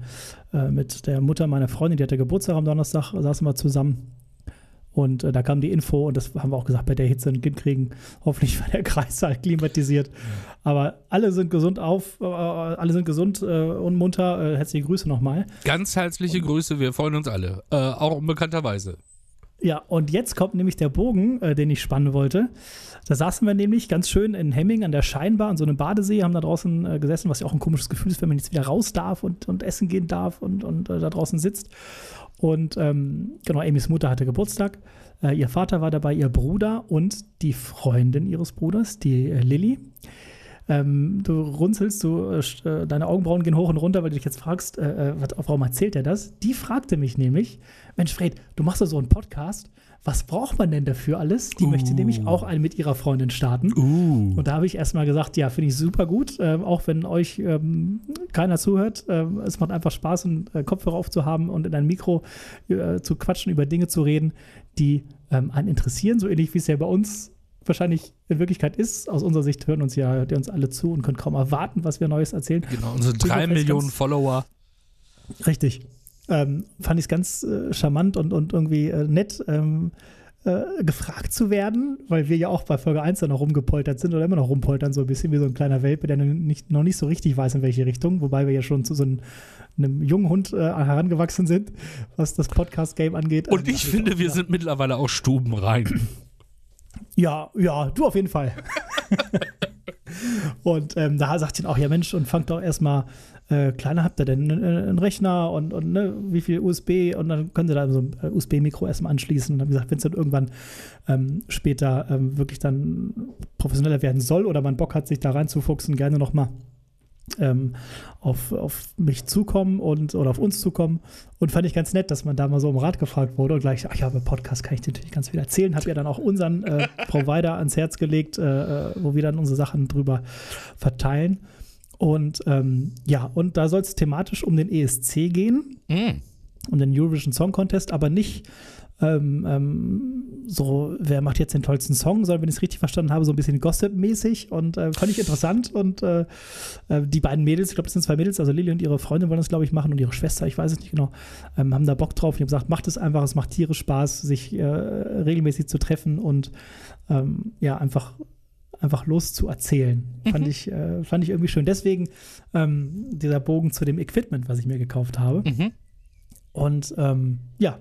Speaker 2: äh, mit der Mutter meiner Freundin, die hatte Geburtstag am Donnerstag, saßen wir zusammen und äh, da kam die Info und das haben wir auch gesagt, bei der Hitze ein Kind kriegen, hoffentlich war der Kreissaal klimatisiert. Ja. Aber alle sind gesund auf, äh, alle sind gesund äh, und munter. Äh, herzliche Grüße nochmal.
Speaker 1: Ganz herzliche und, Grüße, wir freuen uns alle, äh, auch unbekannterweise.
Speaker 2: Ja, und jetzt kommt nämlich der Bogen, äh, den ich spannen wollte. Da saßen wir nämlich ganz schön in Hemming an der Scheinbar, an so einem Badesee, haben da draußen äh, gesessen, was ja auch ein komisches Gefühl ist, wenn man jetzt wieder raus darf und, und essen gehen darf und, und äh, da draußen sitzt. Und ähm, genau, Amys Mutter hatte Geburtstag. Äh, ihr Vater war dabei, ihr Bruder und die Freundin ihres Bruders, die äh, Lilly. Ähm, du runzelst, du, äh, deine Augenbrauen gehen hoch und runter, weil du dich jetzt fragst, äh, was, warum erzählt er das? Die fragte mich nämlich, Mensch Fred, du machst doch so einen Podcast was braucht man denn dafür alles? Die uh. möchte nämlich auch einen mit ihrer Freundin starten. Uh. Und da habe ich erstmal gesagt, ja, finde ich super gut, äh, auch wenn euch ähm, keiner zuhört. Äh, es macht einfach Spaß, einen äh, Kopfhörer aufzuhaben und in ein Mikro äh, zu quatschen, über Dinge zu reden, die ähm, einen interessieren, so ähnlich wie es ja bei uns wahrscheinlich in Wirklichkeit ist. Aus unserer Sicht hören uns ja hört uns alle zu und können kaum erwarten, was wir Neues erzählen.
Speaker 1: Genau, unsere drei Millionen Follower.
Speaker 2: Richtig ähm, fand ich es ganz äh, charmant und, und irgendwie äh, nett, ähm, äh, gefragt zu werden, weil wir ja auch bei Folge 1 dann noch rumgepoltert sind oder immer noch rumpoltern, so ein bisschen wie so ein kleiner Welpe, der nicht, noch nicht so richtig weiß, in welche Richtung, wobei wir ja schon zu so einem, einem jungen Hund äh, herangewachsen sind, was das Podcast-Game angeht.
Speaker 1: Und also, ich finde, wir sind mittlerweile auch stubenrein.
Speaker 2: Ja, ja, du auf jeden Fall. Und ähm, da sagt ihn auch, ja Mensch, und fangt doch erstmal äh, kleiner habt ihr denn einen Rechner und, und ne, wie viel USB und dann könnt ihr da so ein äh, USB-Mikro erstmal anschließen. Und dann gesagt, wenn es dann irgendwann ähm, später ähm, wirklich dann professioneller werden soll oder man Bock hat, sich da reinzufuchsen, gerne nochmal ähm, auf, auf mich zukommen und oder auf uns zukommen. Und fand ich ganz nett, dass man da mal so um Rat gefragt wurde und gleich, ach ja, bei Podcast kann ich dir natürlich ganz viel erzählen. Habe ja dann auch unseren äh, Provider ans Herz gelegt, äh, äh, wo wir dann unsere Sachen drüber verteilen. Und ähm, ja, und da soll es thematisch um den ESC gehen, mm. um den Eurovision Song Contest, aber nicht ähm, ähm, so, wer macht jetzt den tollsten Song, sondern wenn ich es richtig verstanden habe, so ein bisschen Gossip-mäßig und äh, fand ich interessant. Und äh, äh die beiden Mädels, ich glaube, das sind zwei Mädels, also Lili und ihre Freundin wollen das, glaube ich, machen und ihre Schwester, ich weiß es nicht genau, ähm, haben da Bock drauf. Ich habe gesagt, macht es einfach, es macht tierisch Spaß, sich äh, regelmäßig zu treffen und ähm, ja, einfach einfach loszuerzählen. Mhm. Fand, ich, äh, fand ich irgendwie schön. Deswegen ähm, dieser Bogen zu dem Equipment, was ich mir gekauft habe. Mhm. Und ähm, ja,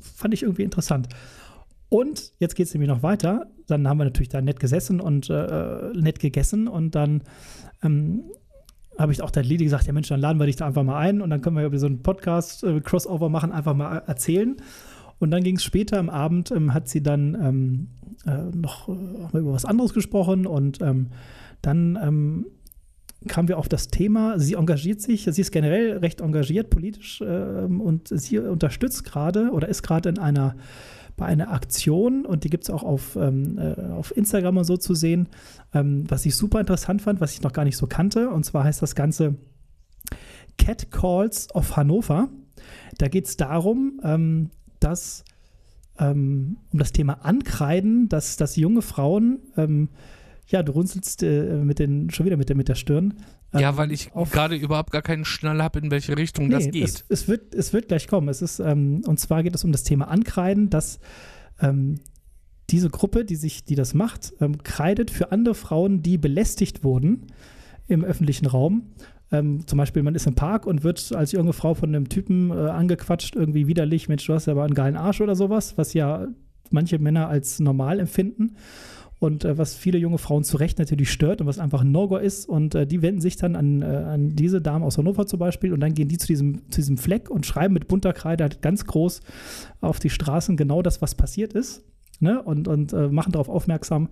Speaker 2: fand ich irgendwie interessant. Und jetzt geht es nämlich noch weiter. Dann haben wir natürlich da nett gesessen und äh, äh, nett gegessen und dann ähm, habe ich auch der Lili gesagt, ja Mensch, dann laden wir dich da einfach mal ein und dann können wir über so einen Podcast-Crossover äh, machen, einfach mal erzählen. Und dann ging es später am Abend, ähm, hat sie dann ähm, äh, noch äh, über was anderes gesprochen und ähm, dann ähm, kamen wir auf das Thema, sie engagiert sich, sie ist generell recht engagiert politisch ähm, und sie unterstützt gerade oder ist gerade in einer bei einer Aktion und die gibt es auch auf, ähm, äh, auf Instagram und so zu sehen, ähm, was ich super interessant fand, was ich noch gar nicht so kannte. Und zwar heißt das Ganze Cat Calls of Hannover. Da geht es darum, ähm, dass ähm, um das Thema Ankreiden, dass, dass junge Frauen ähm, ja, du runzelst äh, mit den, schon wieder mit der, mit der Stirn.
Speaker 1: Ähm, ja, weil ich gerade überhaupt gar keinen Schnall habe, in welche Richtung nee, das geht.
Speaker 2: Es, es, wird, es wird gleich kommen. Es ist, ähm, und zwar geht es um das Thema Ankreiden, dass ähm, diese Gruppe, die sich, die das macht, ähm, kreidet für andere Frauen, die belästigt wurden im öffentlichen Raum. Ähm, zum Beispiel, man ist im Park und wird als junge Frau von einem Typen äh, angequatscht, irgendwie widerlich, Mensch, du hast ja aber einen geilen Arsch oder sowas, was ja manche Männer als normal empfinden und äh, was viele junge Frauen zu Recht natürlich stört und was einfach ein No-Go ist. Und äh, die wenden sich dann an, äh, an diese Damen aus Hannover zum Beispiel und dann gehen die zu diesem, zu diesem Fleck und schreiben mit bunter Kreide halt ganz groß auf die Straßen genau das, was passiert ist ne? und, und äh, machen darauf aufmerksam,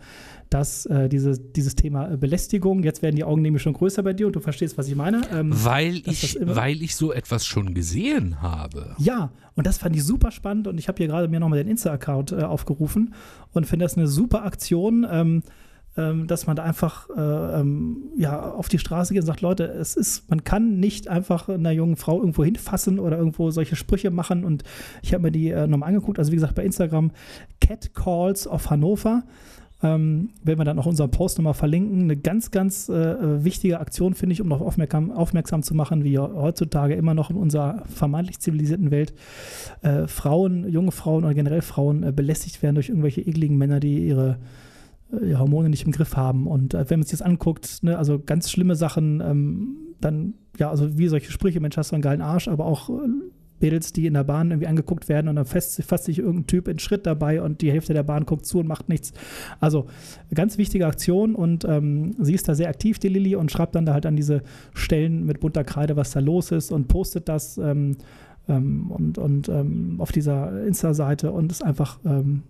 Speaker 2: dass äh, diese, dieses Thema äh, Belästigung, jetzt werden die Augen nämlich schon größer bei dir und du verstehst, was ich meine.
Speaker 1: Ähm, weil, ich, weil ich so etwas schon gesehen habe.
Speaker 2: Ja, und das fand ich super spannend und ich habe hier gerade mir nochmal den Insta-Account äh, aufgerufen und finde das eine super Aktion. Ähm, ähm, dass man da einfach äh, ähm, ja, auf die Straße geht und sagt, Leute, es ist, man kann nicht einfach einer jungen Frau irgendwo hinfassen oder irgendwo solche Sprüche machen. Und ich habe mir die äh, nochmal angeguckt, also wie gesagt, bei Instagram Cat Calls of Hannover. Ähm, werden wir dann auch unseren Post nochmal verlinken. Eine ganz, ganz äh, wichtige Aktion, finde ich, um darauf aufmerksam, aufmerksam, zu machen, wie heutzutage immer noch in unserer vermeintlich zivilisierten Welt äh, Frauen, junge Frauen oder generell Frauen äh, belästigt werden durch irgendwelche ekligen Männer, die ihre äh, Hormone nicht im Griff haben. Und äh, wenn man sich das anguckt, ne, also ganz schlimme Sachen, ähm, dann, ja, also wie solche Sprüche, Mensch, hast du einen geilen Arsch, aber auch äh, Mädels, die in der Bahn irgendwie angeguckt werden und dann fasst, fasst sich irgendein Typ in Schritt dabei und die Hälfte der Bahn guckt zu und macht nichts. Also ganz wichtige Aktion und ähm, sie ist da sehr aktiv, die Lilly, und schreibt dann da halt an diese Stellen mit bunter Kreide, was da los ist und postet das ähm, ähm, und, und ähm, auf dieser Insta-Seite und ist einfach ähm,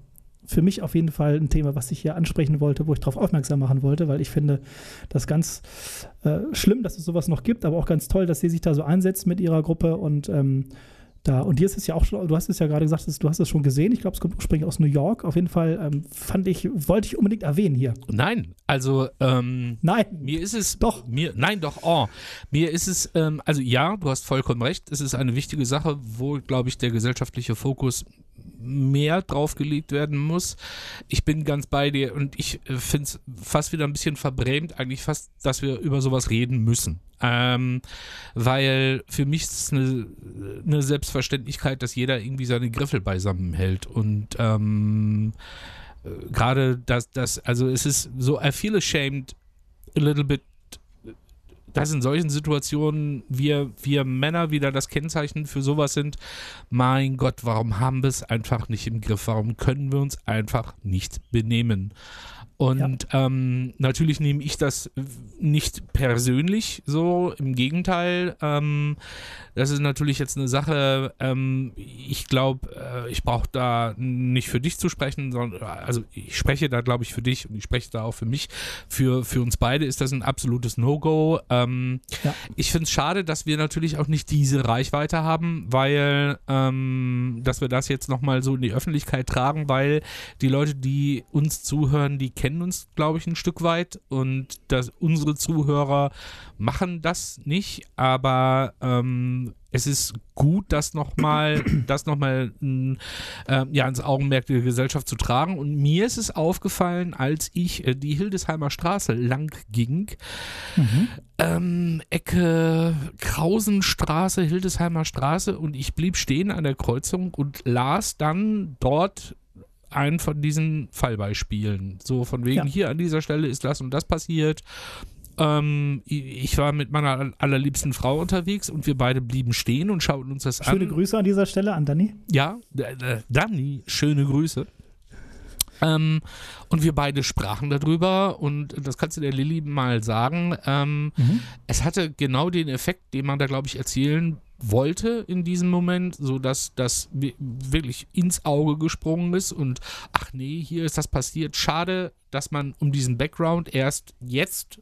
Speaker 2: für mich auf jeden Fall ein Thema, was ich hier ansprechen wollte, wo ich darauf aufmerksam machen wollte, weil ich finde das ganz äh, schlimm, dass es sowas noch gibt, aber auch ganz toll, dass sie sich da so einsetzt mit ihrer Gruppe und ähm, da, und dir ist es ja auch schon, du hast es ja gerade gesagt, du hast es schon gesehen. Ich glaube, es kommt ursprünglich aus New York. Auf jeden Fall ähm, fand ich, wollte ich unbedingt erwähnen hier.
Speaker 1: Nein, also ähm,
Speaker 2: nein,
Speaker 1: mir ist es doch mir, nein, doch, oh, mir ist es, ähm, also ja, du hast vollkommen recht. Es ist eine wichtige Sache, wo glaube ich der gesellschaftliche Fokus mehr draufgelegt werden muss. Ich bin ganz bei dir und ich äh, finde es fast wieder ein bisschen verbrämt, eigentlich fast, dass wir über sowas reden müssen. Ähm, weil für mich ist es eine, eine, Selbstverständlichkeit, dass jeder irgendwie seine Griffel beisammen hält und ähm, äh, gerade das, das, also es ist so, I feel ashamed a little bit dass in solchen Situationen wir, wir Männer wieder das Kennzeichen für sowas sind. Mein Gott, warum haben wir es einfach nicht im Griff? Warum können wir uns einfach nicht benehmen? Und ja. ähm, natürlich nehme ich das nicht persönlich so, im Gegenteil. Ähm, das ist natürlich jetzt eine Sache, ähm, ich glaube, äh, ich brauche da nicht für dich zu sprechen, sondern also ich spreche da, glaube ich, für dich und ich spreche da auch für mich. Für, für uns beide ist das ein absolutes No-Go. Ähm, ja. Ich finde es schade, dass wir natürlich auch nicht diese Reichweite haben, weil ähm, dass wir das jetzt nochmal so in die Öffentlichkeit tragen, weil die Leute, die uns zuhören, die kennen kennen uns, glaube ich, ein Stück weit und dass unsere Zuhörer machen das nicht, aber ähm, es ist gut, das nochmal, das nochmal äh, ja, ins Augenmerk der Gesellschaft zu tragen. Und mir ist es aufgefallen, als ich äh, die Hildesheimer Straße lang ging, mhm. ähm, Ecke Krausenstraße, Hildesheimer Straße, und ich blieb stehen an der Kreuzung und las dann dort einen von diesen Fallbeispielen. So von wegen, ja. hier an dieser Stelle ist das und das passiert. Ähm, ich war mit meiner allerliebsten Frau unterwegs und wir beide blieben stehen und schauten uns das
Speaker 2: schöne an. Schöne Grüße an dieser Stelle an Danny.
Speaker 1: Ja, äh, Danny, schöne Grüße. Ähm, und wir beide sprachen darüber und das kannst du der Lilly mal sagen. Ähm, mhm. Es hatte genau den Effekt, den man da, glaube ich, erzielen wollte in diesem Moment, sodass das wirklich ins Auge gesprungen ist und ach nee, hier ist das passiert. Schade, dass man um diesen Background erst jetzt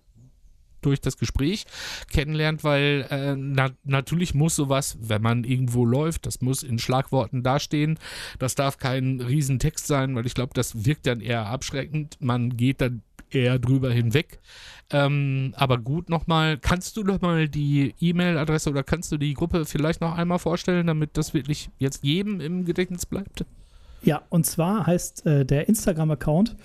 Speaker 1: durch das Gespräch kennenlernt, weil äh, na, natürlich muss sowas, wenn man irgendwo läuft, das muss in Schlagworten dastehen. Das darf kein Riesentext sein, weil ich glaube, das wirkt dann eher abschreckend. Man geht dann eher drüber hinweg. Ähm, aber gut nochmal, kannst du noch mal die E-Mail-Adresse oder kannst du die Gruppe vielleicht noch einmal vorstellen, damit das wirklich jetzt jedem im Gedächtnis bleibt?
Speaker 2: Ja, und zwar heißt äh, der Instagram-Account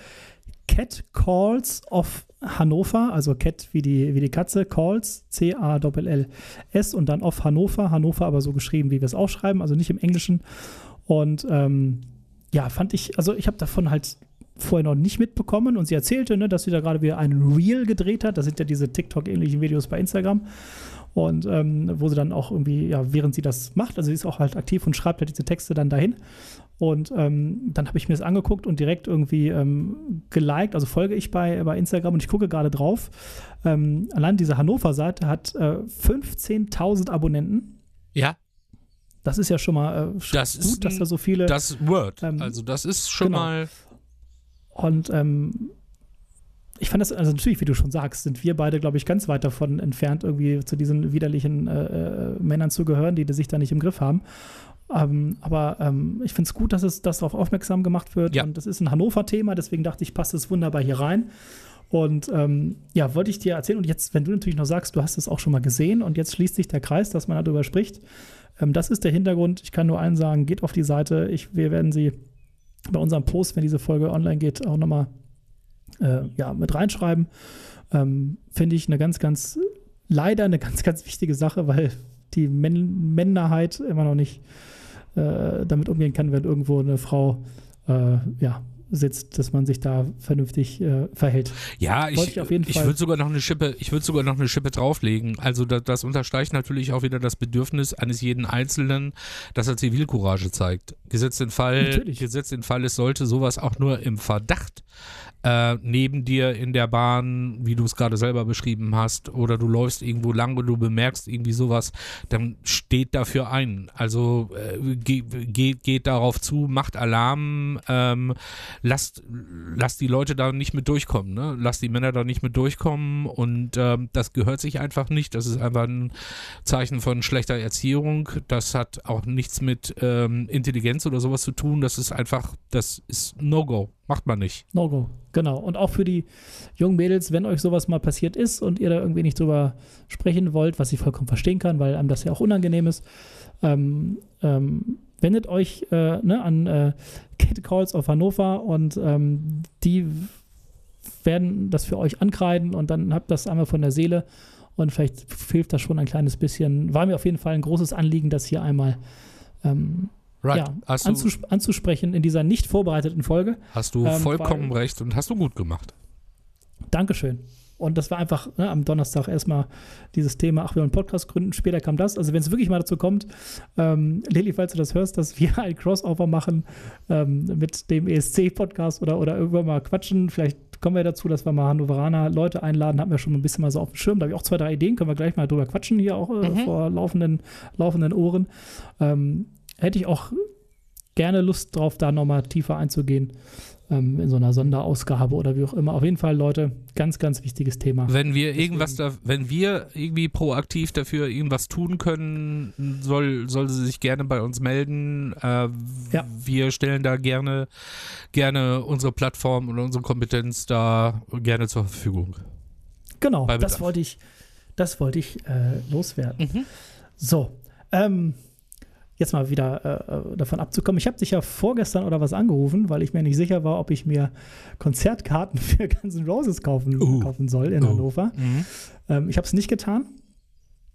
Speaker 2: Cat Calls of Hannover, also Cat wie die, wie die Katze, Calls, C-A-L-L-S und dann of Hannover, Hannover aber so geschrieben, wie wir es auch schreiben, also nicht im Englischen. Und ähm, ja, fand ich, also ich habe davon halt vorher noch nicht mitbekommen und sie erzählte, ne, dass sie da gerade wieder einen Reel gedreht hat. Das sind ja diese TikTok-ähnlichen Videos bei Instagram. Und ähm, wo sie dann auch irgendwie, ja, während sie das macht, also sie ist auch halt aktiv und schreibt halt diese Texte dann dahin. Und ähm, dann habe ich mir das angeguckt und direkt irgendwie ähm, geliked, also folge ich bei, bei Instagram und ich gucke gerade drauf. Ähm, allein diese Hannover-Seite hat äh, 15.000 Abonnenten.
Speaker 1: Ja.
Speaker 2: Das ist ja schon mal äh,
Speaker 1: das gut, ist dass da so viele. Das Word. Ähm, also, das ist schon genau. mal
Speaker 2: und ähm, ich fand das, also natürlich, wie du schon sagst, sind wir beide, glaube ich, ganz weit davon entfernt, irgendwie zu diesen widerlichen äh, äh, Männern zu gehören, die, die sich da nicht im Griff haben. Ähm, aber ähm, ich finde es gut, dass es dass darauf aufmerksam gemacht wird. Ja. Und das ist ein Hannover-Thema, deswegen dachte ich, passt es wunderbar hier rein. Und ähm, ja, wollte ich dir erzählen. Und jetzt, wenn du natürlich noch sagst, du hast es auch schon mal gesehen und jetzt schließt sich der Kreis, dass man darüber spricht. Ähm, das ist der Hintergrund. Ich kann nur allen sagen, geht auf die Seite. Ich, wir werden sie bei unserem Post, wenn diese Folge online geht, auch nochmal äh, ja, mit reinschreiben. Ähm, Finde ich eine ganz, ganz, leider eine ganz, ganz wichtige Sache, weil die Män Männerheit immer noch nicht damit umgehen kann, wenn irgendwo eine Frau äh, ja, sitzt, dass man sich da vernünftig äh, verhält.
Speaker 1: Ja, ich, ich, ich würde sogar noch eine Schippe, ich würde sogar noch eine Schippe drauflegen. Also das, das, unterstreicht natürlich auch wieder das Bedürfnis eines jeden Einzelnen, dass er Zivilcourage zeigt. Gesetzt den Fall, natürlich. gesetzt den Fall, es sollte sowas auch nur im Verdacht äh, neben dir in der Bahn, wie du es gerade selber beschrieben hast, oder du läufst irgendwo lang und du bemerkst irgendwie sowas, dann steht dafür ein. Also äh, geht, geht, geht darauf zu, macht Alarm, ähm, lasst, lasst die Leute da nicht mit durchkommen, ne? Lasst die Männer da nicht mit durchkommen und ähm, das gehört sich einfach nicht. Das ist einfach ein Zeichen von schlechter Erziehung. Das hat auch nichts mit ähm, Intelligenz oder sowas zu tun. Das ist einfach, das ist No-Go. Macht man nicht.
Speaker 2: No-Go, genau. Und auch für die jungen Mädels, wenn euch sowas mal passiert ist und ihr da irgendwie nicht drüber sprechen wollt, was ich vollkommen verstehen kann, weil einem das ja auch unangenehm ist, ähm, ähm, wendet euch äh, ne, an äh, Kate Calls auf Hannover und ähm, die werden das für euch ankreiden und dann habt das einmal von der Seele und vielleicht hilft das schon ein kleines bisschen. War mir auf jeden Fall ein großes Anliegen, das hier einmal ähm, Right. Ja, anzus anzusprechen in dieser nicht vorbereiteten Folge.
Speaker 1: Hast du ähm, vollkommen recht und hast du gut gemacht.
Speaker 2: Dankeschön. Und das war einfach ne, am Donnerstag erstmal dieses Thema, ach, wir wollen Podcast gründen, später kam das. Also wenn es wirklich mal dazu kommt, ähm, Lilly, falls du das hörst, dass wir ein Crossover machen ähm, mit dem ESC-Podcast oder, oder irgendwann mal quatschen, vielleicht kommen wir dazu, dass wir mal Hannoveraner Leute einladen, haben wir schon ein bisschen mal so auf dem Schirm. Da habe ich auch zwei, drei Ideen, können wir gleich mal drüber quatschen hier auch äh, mhm. vor laufenden, laufenden Ohren. Ähm, hätte ich auch gerne Lust drauf, da nochmal tiefer einzugehen ähm, in so einer Sonderausgabe oder wie auch immer. Auf jeden Fall, Leute, ganz, ganz wichtiges Thema.
Speaker 1: Wenn wir irgendwas da, wenn wir irgendwie proaktiv dafür irgendwas tun können, soll, soll sie sich gerne bei uns melden. Äh, ja. Wir stellen da gerne, gerne unsere Plattform und unsere Kompetenz da gerne zur Verfügung.
Speaker 2: Genau, das wollte ich, das wollte ich äh, loswerden. Mhm. So, ähm, jetzt mal wieder äh, äh, davon abzukommen. Ich habe dich ja vorgestern oder was angerufen, weil ich mir nicht sicher war, ob ich mir Konzertkarten für Guns N' Roses kaufen, uh. kaufen soll in uh. Hannover. Mhm. Ähm, ich habe es nicht getan.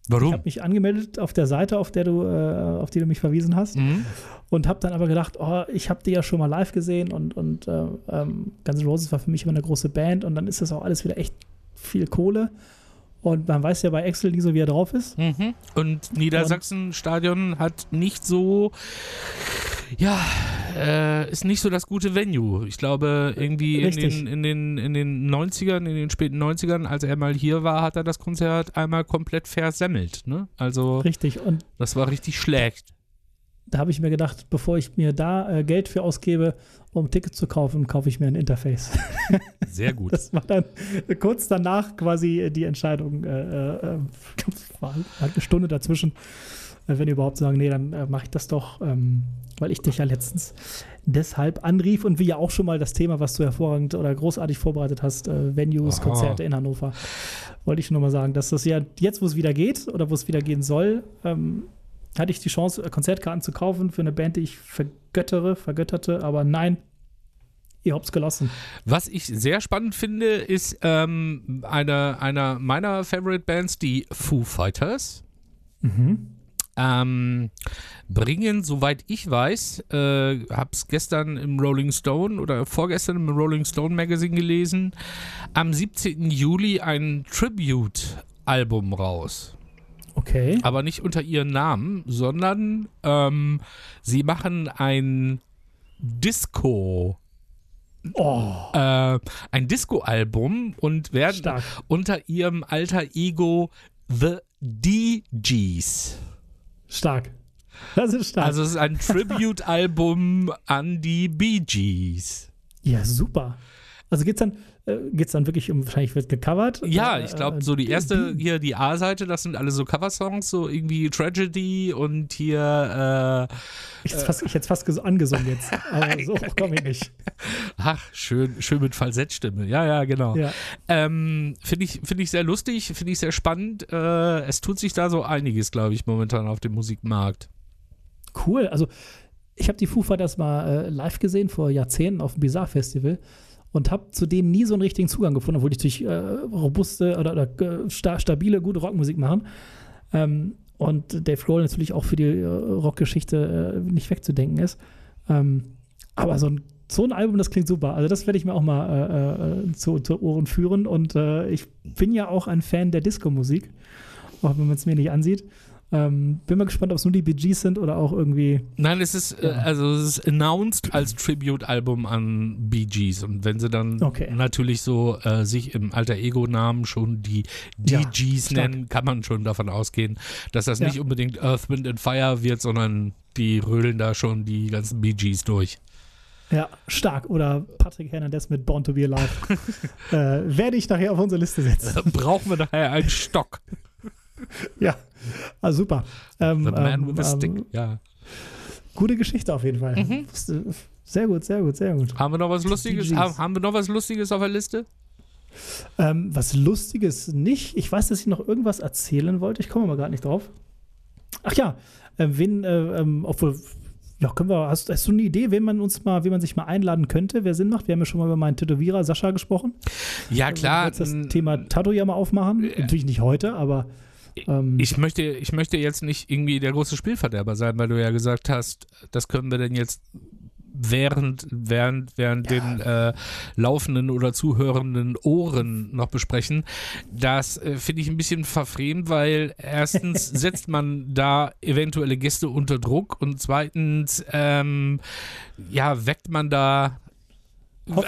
Speaker 1: Warum?
Speaker 2: Ich habe mich angemeldet auf der Seite, auf der du, äh, auf die du mich verwiesen hast, mhm. und habe dann aber gedacht, oh, ich habe die ja schon mal live gesehen und, und äh, ähm, Guns N' Roses war für mich immer eine große Band und dann ist das auch alles wieder echt viel Kohle. Und man weiß ja bei Excel nie so, wie er drauf ist.
Speaker 1: Mhm. Und Niedersachsen-Stadion hat nicht so, ja, äh, ist nicht so das gute Venue. Ich glaube, irgendwie in den, in, den, in den 90ern, in den späten 90ern, als er mal hier war, hat er das Konzert einmal komplett versemmelt. Ne? Also,
Speaker 2: richtig. Und
Speaker 1: das war richtig schlecht
Speaker 2: da habe ich mir gedacht, bevor ich mir da äh, Geld für ausgebe, um Tickets zu kaufen, kaufe ich mir ein Interface.
Speaker 1: Sehr gut.
Speaker 2: Das war dann kurz danach quasi die Entscheidung, äh, äh, war halt eine Stunde dazwischen, äh, wenn die überhaupt sagen, nee, dann äh, mache ich das doch, ähm, weil ich dich ja letztens deshalb anrief und wie ja auch schon mal das Thema, was du hervorragend oder großartig vorbereitet hast, äh, Venues, Aha. Konzerte in Hannover, wollte ich nur mal sagen, dass das ja jetzt, wo es wieder geht oder wo es wieder gehen soll, ähm, hatte ich die Chance, Konzertkarten zu kaufen für eine Band, die ich vergöttere, vergötterte, aber nein, ihr habt's gelassen.
Speaker 1: Was ich sehr spannend finde, ist ähm, eine, einer meiner Favorite Bands, die Foo Fighters. Mhm. Ähm, bringen, soweit ich weiß, äh, hab's gestern im Rolling Stone oder vorgestern im Rolling Stone Magazine gelesen, am 17. Juli ein Tribute-Album raus.
Speaker 2: Okay.
Speaker 1: Aber nicht unter ihren Namen, sondern ähm, sie machen ein Disco. Oh. Äh, ein Disco-Album und werden Stark. unter ihrem alter Ego The DGs.
Speaker 2: Stark. Das ist stark.
Speaker 1: Also es ist ein Tribute-Album an die Bee Gees.
Speaker 2: Ja, super. Also geht's dann, äh, geht es dann wirklich um, wahrscheinlich wird gecovert?
Speaker 1: Ja, ich glaube, so die erste, hier die A-Seite, das sind alle so Coversongs, so irgendwie Tragedy und hier. Äh,
Speaker 2: ich hätte fast, ich fast angesungen jetzt, aber so komme ich nicht.
Speaker 1: Ach, schön, schön mit Falsettstimme. Ja, ja, genau. Ja. Ähm, finde ich, find ich sehr lustig, finde ich sehr spannend. Äh, es tut sich da so einiges, glaube ich, momentan auf dem Musikmarkt.
Speaker 2: Cool, also ich habe die Foo Fighters mal äh, live gesehen vor Jahrzehnten auf dem Bizarre Festival und habe zu denen nie so einen richtigen Zugang gefunden, obwohl die natürlich äh, robuste oder, oder äh, sta stabile, gute Rockmusik machen. Ähm, und Dave Grohl natürlich auch für die äh, Rockgeschichte äh, nicht wegzudenken ist. Ähm, aber so ein, so ein Album, das klingt super. Also das werde ich mir auch mal äh, äh, zu, zu, Ohren führen. Und ich bin ja auch ein Fan der Disco-Musik, auch wenn man es mir nicht ansieht. Ähm, bin mal gespannt, ob es nur die Bee sind oder auch irgendwie.
Speaker 1: Nein, es ist, äh, ja. also es ist announced als Tribute-Album an Gees. Und wenn sie dann okay. natürlich so äh, sich im alter Ego-Namen schon die DGs ja, nennen, kann man schon davon ausgehen, dass das ja. nicht unbedingt Earth, Wind and Fire wird, sondern die rödeln da schon die ganzen Gees durch.
Speaker 2: Ja, stark. Oder Patrick Hernandez mit Born to Be Alive. äh, werde ich nachher auf unsere Liste setzen.
Speaker 1: Brauchen wir nachher einen Stock.
Speaker 2: ja, ah, super.
Speaker 1: Ähm, the Man ähm, with the Stick, ähm, ja.
Speaker 2: Gute Geschichte auf jeden Fall. Mhm. Sehr gut, sehr gut, sehr gut.
Speaker 1: Haben wir noch was Lustiges? Haben, haben wir noch was Lustiges auf der Liste?
Speaker 2: Ähm, was Lustiges nicht. Ich weiß, dass ich noch irgendwas erzählen wollte. Ich komme aber gerade nicht drauf. Ach ja, äh, wen, äh, ähm, obwohl, ja, können wir, hast, hast, du eine Idee, wen man uns mal, wie man sich mal einladen könnte, wer Sinn macht? Wir haben ja schon mal über meinen Tätowierer Sascha gesprochen.
Speaker 1: Ja, klar.
Speaker 2: Wir das Thema Tattoo ja mal aufmachen. Äh, Natürlich nicht heute, aber
Speaker 1: ähm, ich, möchte, ich möchte jetzt nicht irgendwie der große Spielverderber sein, weil du ja gesagt hast, das können wir denn jetzt während, während, während ja. den äh, laufenden oder zuhörenden Ohren noch besprechen. Das äh, finde ich ein bisschen verfremd, weil erstens setzt man da eventuelle Gäste unter Druck und zweitens ähm, ja, weckt man da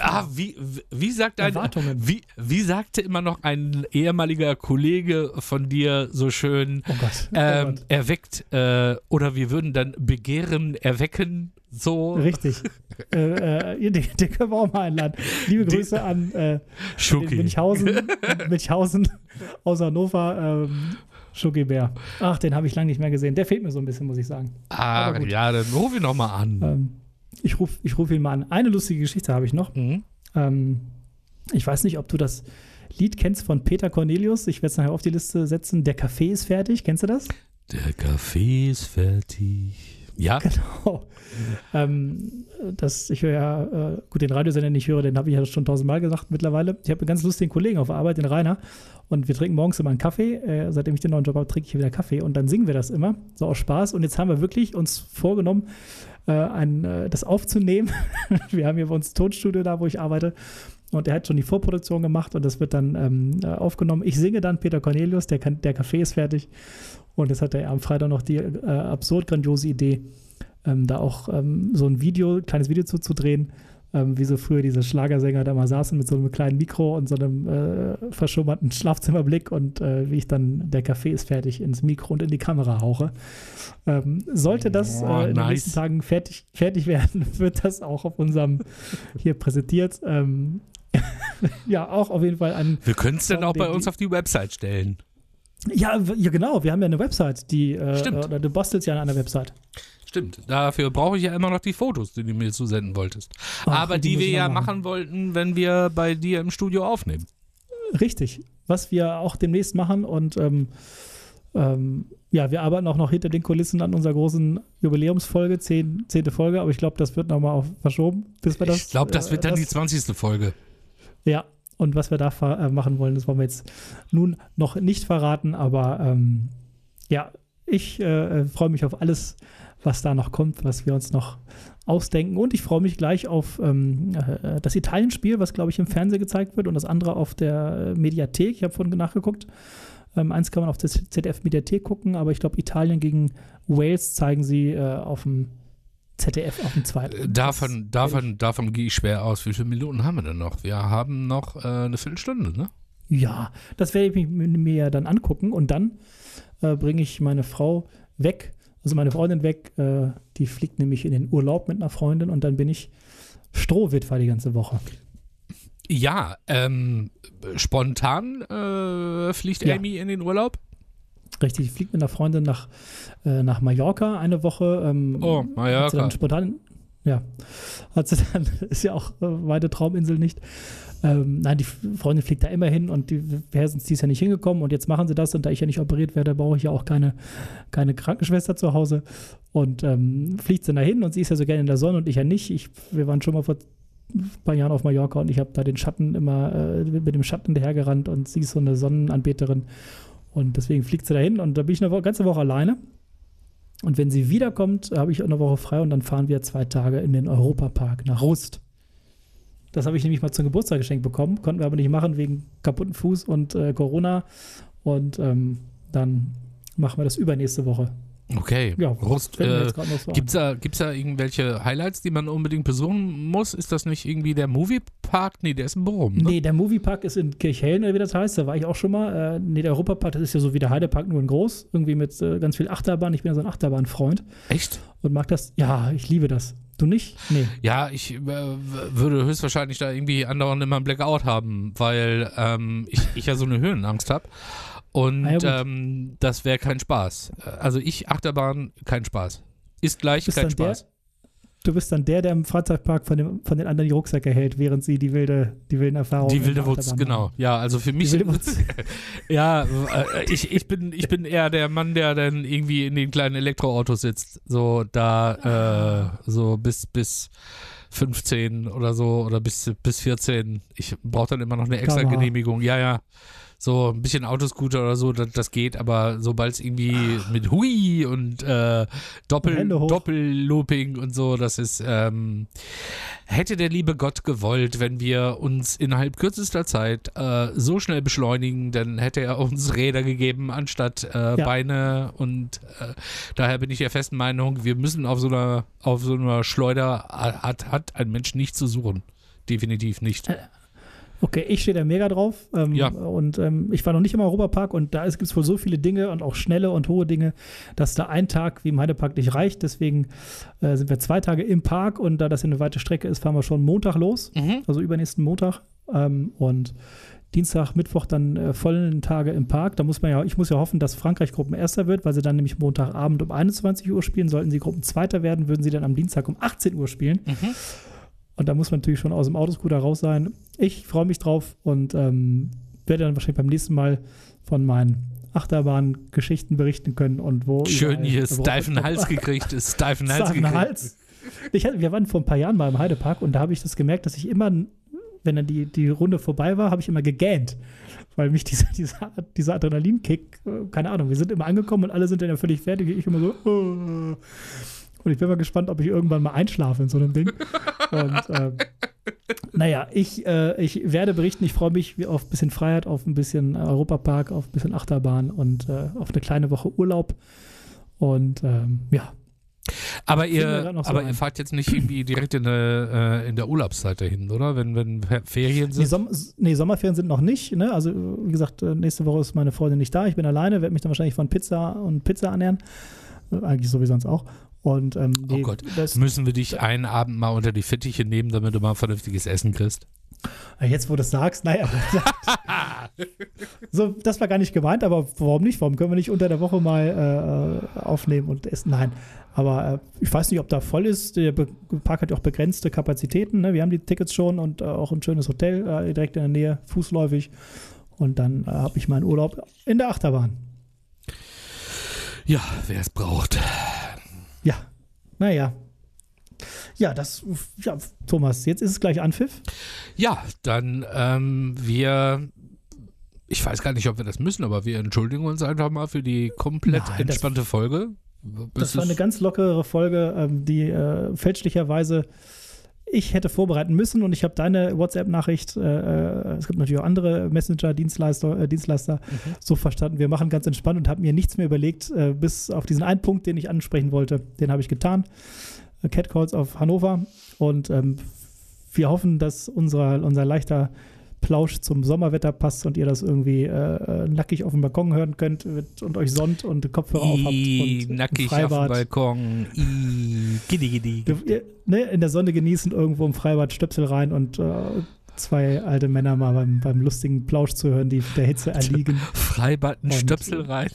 Speaker 1: Ah, wie, wie, sagt ein, wie, wie sagte immer noch ein ehemaliger Kollege von dir so schön, oh Gott. Oh ähm, Gott. erweckt, äh, oder wir würden dann Begehren erwecken, so.
Speaker 2: Richtig. äh, äh, den, den, können wir auch mal einladen. Liebe Grüße die, an äh, Münchhausen, Münchhausen aus Hannover. Ähm, Schoki Bär. Ach, den habe ich lange nicht mehr gesehen. Der fehlt mir so ein bisschen, muss ich sagen.
Speaker 1: Ah, ja, dann ruf ihn noch mal an.
Speaker 2: Ähm, ich rufe ich ruf ihn mal an. Eine lustige Geschichte habe ich noch. Mhm. Ähm, ich weiß nicht, ob du das Lied kennst von Peter Cornelius. Ich werde es nachher auf die Liste setzen. Der Kaffee ist fertig. Kennst du das?
Speaker 1: Der Kaffee ist fertig. Ja.
Speaker 2: Genau. Ähm, das, ich höre ja, äh, gut, den Radiosender nicht höre, den habe ich ja schon tausendmal gesagt mittlerweile. Ich habe einen ganz lustigen Kollegen auf der Arbeit, den Rainer, und wir trinken morgens immer einen Kaffee. Äh, seitdem ich den neuen Job habe, trinke ich wieder Kaffee und dann singen wir das immer, so aus Spaß. Und jetzt haben wir wirklich uns vorgenommen, äh, ein, äh, das aufzunehmen. wir haben hier bei uns ein Tonstudio da, wo ich arbeite. Und er hat schon die Vorproduktion gemacht und das wird dann ähm, äh, aufgenommen. Ich singe dann Peter Cornelius, der, kann, der Kaffee ist fertig. Und jetzt hat er am Freitag noch die äh, absurd grandiose Idee, ähm, da auch ähm, so ein Video, kleines Video zuzudrehen, ähm, wie so früher diese Schlagersänger da mal saßen mit so einem kleinen Mikro und so einem äh, verschummerten Schlafzimmerblick und äh, wie ich dann, der Kaffee ist fertig, ins Mikro und in die Kamera hauche. Ähm, sollte das oh, äh, in nice. den nächsten Tagen fertig, fertig werden, wird das auch auf unserem hier präsentiert. Ähm, ja, auch auf jeden Fall ein.
Speaker 1: Wir können es dann auch bei uns auf die Website stellen.
Speaker 2: Ja, ja, genau. Wir haben ja eine Website, die. Äh, Stimmt. Oder du bastelst ja an einer Website.
Speaker 1: Stimmt. Dafür brauche ich ja immer noch die Fotos, die du mir zusenden wolltest. Ach, Aber die, die wir ja machen. machen wollten, wenn wir bei dir im Studio aufnehmen.
Speaker 2: Richtig. Was wir auch demnächst machen und ähm, ähm, ja, wir arbeiten auch noch hinter den Kulissen an unserer großen Jubiläumsfolge, zehn, zehnte Folge, aber ich glaube, das wird nochmal verschoben, bis wir das.
Speaker 1: Ich glaube, das wird dann äh, das, die 20. Folge.
Speaker 2: Ja, und was wir da äh, machen wollen, das wollen wir jetzt nun noch nicht verraten, aber ähm, ja, ich äh, freue mich auf alles, was da noch kommt, was wir uns noch ausdenken. Und ich freue mich gleich auf ähm, äh, das Italien-Spiel, was, glaube ich, im Fernsehen gezeigt wird und das andere auf der Mediathek. Ich habe vorhin nachgeguckt. Ähm, eins kann man auf der ZDF-Mediathek gucken, aber ich glaube, Italien gegen Wales zeigen sie äh, auf dem ZDF auf dem zweiten. Äh,
Speaker 1: davon, davon, davon gehe ich schwer aus. Wie viele Minuten haben wir denn noch? Wir haben noch äh, eine Viertelstunde, ne?
Speaker 2: Ja, das werde ich mir ja dann angucken und dann äh, bringe ich meine Frau weg, also meine Freundin weg. Äh, die fliegt nämlich in den Urlaub mit einer Freundin und dann bin ich Strohwitwer die ganze Woche.
Speaker 1: Ja, ähm, spontan äh, fliegt ja. Amy in den Urlaub?
Speaker 2: Richtig, ich fliege mit einer Freundin nach, äh, nach Mallorca eine Woche. Ähm,
Speaker 1: oh, Mallorca.
Speaker 2: Dann spontan, ja, hat sie dann, ist ja auch äh, weite Trauminsel nicht. Ähm, nein, die Freundin fliegt da immer hin und die wäre sonst dies ja nicht hingekommen und jetzt machen sie das und da ich ja nicht operiert werde, brauche ich ja auch keine, keine Krankenschwester zu Hause und ähm, fliegt sie da hin und sie ist ja so gerne in der Sonne und ich ja nicht. Ich, wir waren schon mal vor ein paar Jahren auf Mallorca und ich habe da den Schatten immer äh, mit dem Schatten dahergerannt und sie ist so eine Sonnenanbeterin und deswegen fliegt sie dahin und da bin ich eine ganze Woche alleine. Und wenn sie wiederkommt, habe ich eine Woche frei und dann fahren wir zwei Tage in den Europapark nach Rust. Das habe ich nämlich mal zum Geburtstag geschenkt bekommen, konnten wir aber nicht machen wegen kaputten Fuß und äh, Corona. Und ähm, dann machen wir das übernächste Woche.
Speaker 1: Okay. Ja, Rust, äh, so gibt's da, gibt's da irgendwelche Highlights, die man unbedingt besuchen muss? Ist das nicht irgendwie der Moviepark? Nee, der ist in Bochum, ne?
Speaker 2: Nee, der Moviepark ist in Kirchhellen, wie das heißt. Da war ich auch schon mal. Äh, nee, der Europapark, das ist ja so wie der Heidepark, nur in groß. Irgendwie mit äh, ganz viel Achterbahn. Ich bin ja so ein Achterbahnfreund.
Speaker 1: Echt?
Speaker 2: Und mag das. Ja, ich liebe das. Du nicht? Nee.
Speaker 1: Ja, ich äh, würde höchstwahrscheinlich da irgendwie andauernd immer einen Blackout haben, weil ähm, ich, ich ja so eine Höhenangst habe. Und ah, ja, ähm, das wäre kein Spaß. Also ich, Achterbahn, kein Spaß. Ist gleich kein Spaß.
Speaker 2: Der, du bist dann der, der im Freizeitpark von, dem, von den anderen die Rucksäcke hält, während sie die wilde, die wilden Erfahrungen
Speaker 1: Die wilde Wutz, genau. Ja, also für mich. ja, äh, ich, ich, bin, ich bin eher der Mann, der dann irgendwie in den kleinen Elektroautos sitzt. So da, äh, so bis, bis 15 oder so oder bis, bis 14. Ich brauche dann immer noch eine extra Genehmigung. Ja, ja so ein bisschen Autoscooter oder so, das, das geht, aber sobald es irgendwie mit Hui und äh, Doppel, Doppellooping und so, das ist, ähm, hätte der liebe Gott gewollt, wenn wir uns innerhalb kürzester Zeit äh, so schnell beschleunigen, dann hätte er uns Räder gegeben anstatt äh, ja. Beine und äh, daher bin ich der festen Meinung, wir müssen auf so einer, auf so einer Schleuder hat, hat ein Mensch nicht zu suchen. definitiv nicht.
Speaker 2: Okay, ich stehe da mega drauf. Ähm,
Speaker 1: Ja.
Speaker 2: Und ähm, ich war noch nicht im Europapark und da gibt es wohl so viele Dinge und auch schnelle und hohe Dinge, dass da ein Tag wie im Heidepark nicht reicht. Deswegen äh, sind wir zwei Tage im Park und da das eine weite Strecke ist, fahren wir schon Montag los,
Speaker 1: Mhm.
Speaker 2: also übernächsten Montag. Ähm, und Dienstag, Mittwoch dann äh, vollen Tage im Park. Da muss man ja, ich muss ja hoffen, dass Frankreich Gruppenerster wird, weil sie dann nämlich Montagabend um 21 Uhr spielen. Sollten sie Gruppenzweiter werden, würden sie dann am Dienstag um 18 Uhr spielen.
Speaker 1: Mhm.
Speaker 2: Und da muss man natürlich schon aus dem Autoscooter raus sein. Ich freue mich drauf und ähm, werde dann wahrscheinlich beim nächsten Mal von meinen Achterbahn-Geschichten berichten können und wo.
Speaker 1: Schön hier steifen Hals gekriegt, ist steifen Hals gekriegt.
Speaker 2: Hals. Ich, wir waren vor ein paar Jahren mal im Heidepark und da habe ich das gemerkt, dass ich immer, wenn dann die, die Runde vorbei war, habe ich immer gegähnt. Weil mich dieser, dieser, dieser Adrenalinkick, äh, keine Ahnung, wir sind immer angekommen und alle sind dann ja völlig fertig. Ich immer so. "Oh." Und ich bin mal gespannt, ob ich irgendwann mal einschlafe in so einem Ding. Und ähm, naja, ich, äh, ich werde berichten, ich freue mich auf ein bisschen Freiheit, auf ein bisschen Europapark, auf ein bisschen Achterbahn und äh, auf eine kleine Woche Urlaub. Und ähm, ja,
Speaker 1: Aber ihr,
Speaker 2: so
Speaker 1: aber
Speaker 2: ein.
Speaker 1: ihr fahrt jetzt nicht irgendwie direkt in der, äh, in der Urlaubszeit dahin, oder? Wenn, wenn Fer- Ferien
Speaker 2: Nee,
Speaker 1: sind?
Speaker 2: Som nee, Sommerferien sind noch nicht. Ne? Also, wie gesagt, äh, nächste Woche ist meine Freundin nicht da. Ich bin alleine, werde mich dann wahrscheinlich von Pizza und Pizza ernähren. Äh, Eigentlich so wie sonst auch. Und, ähm,
Speaker 1: Oh
Speaker 2: nee,
Speaker 1: Gott.
Speaker 2: Das,
Speaker 1: Müssen wir dich einen Abend mal unter die Fittiche nehmen, damit du mal vernünftiges Essen kriegst?
Speaker 2: äh, jetzt, wo du es sagst, naja. so, das war gar nicht gemeint, aber warum nicht? Warum können wir nicht unter der Woche mal äh, aufnehmen und essen? Nein. Aber äh, ich weiß nicht, ob da voll ist. Der Be Park hat ja auch begrenzte Kapazitäten. Ne? Wir haben die Tickets schon und äh, auch ein schönes Hotel äh, direkt in der Nähe, fußläufig. Und dann äh, habe ich meinen Urlaub in der Achterbahn.
Speaker 1: Ja, wer es braucht.
Speaker 2: Ja, naja. Ja, das, ja, Thomas, jetzt ist es gleich Anpfiff.
Speaker 1: Ja, dann ähm, wir. Ich weiß gar nicht, ob wir das müssen, aber wir entschuldigen uns einfach mal für die komplett
Speaker 2: Nein, das-
Speaker 1: entspannte Folge.
Speaker 2: Das
Speaker 1: Es
Speaker 2: war eine ganz lockere Folge, ähm, die äh, fälschlicherweise ich hätte vorbereiten müssen und ich habe deine WhatsApp-Nachricht, äh, äh, es gibt natürlich auch andere Messenger-Dienstleister, äh, Dienstleister,
Speaker 1: Mhm.
Speaker 2: so verstanden, wir machen ganz entspannt und habe mir nichts mehr überlegt, äh, bis auf diesen einen Punkt, den ich ansprechen wollte, den habe ich getan. Äh, Catcalls auf Hannover und ähm, wir hoffen, dass unser, unser leichter Plausch zum Sommerwetter passt und ihr das irgendwie äh, äh, nackig auf dem Balkon hören könnt mit, und euch sonnt und Kopfhörer aufhabt
Speaker 1: I,
Speaker 2: und
Speaker 1: nackig auf dem. Balkon. I, giddy, giddy.
Speaker 2: Ihr, ne, in der Sonne genießen, irgendwo im Freibad Stöpsel rein und äh, zwei alte Männer mal beim, beim lustigen Plausch zu hören, die der Hitze erliegen.
Speaker 1: Freibad, ein Stöpsel rein.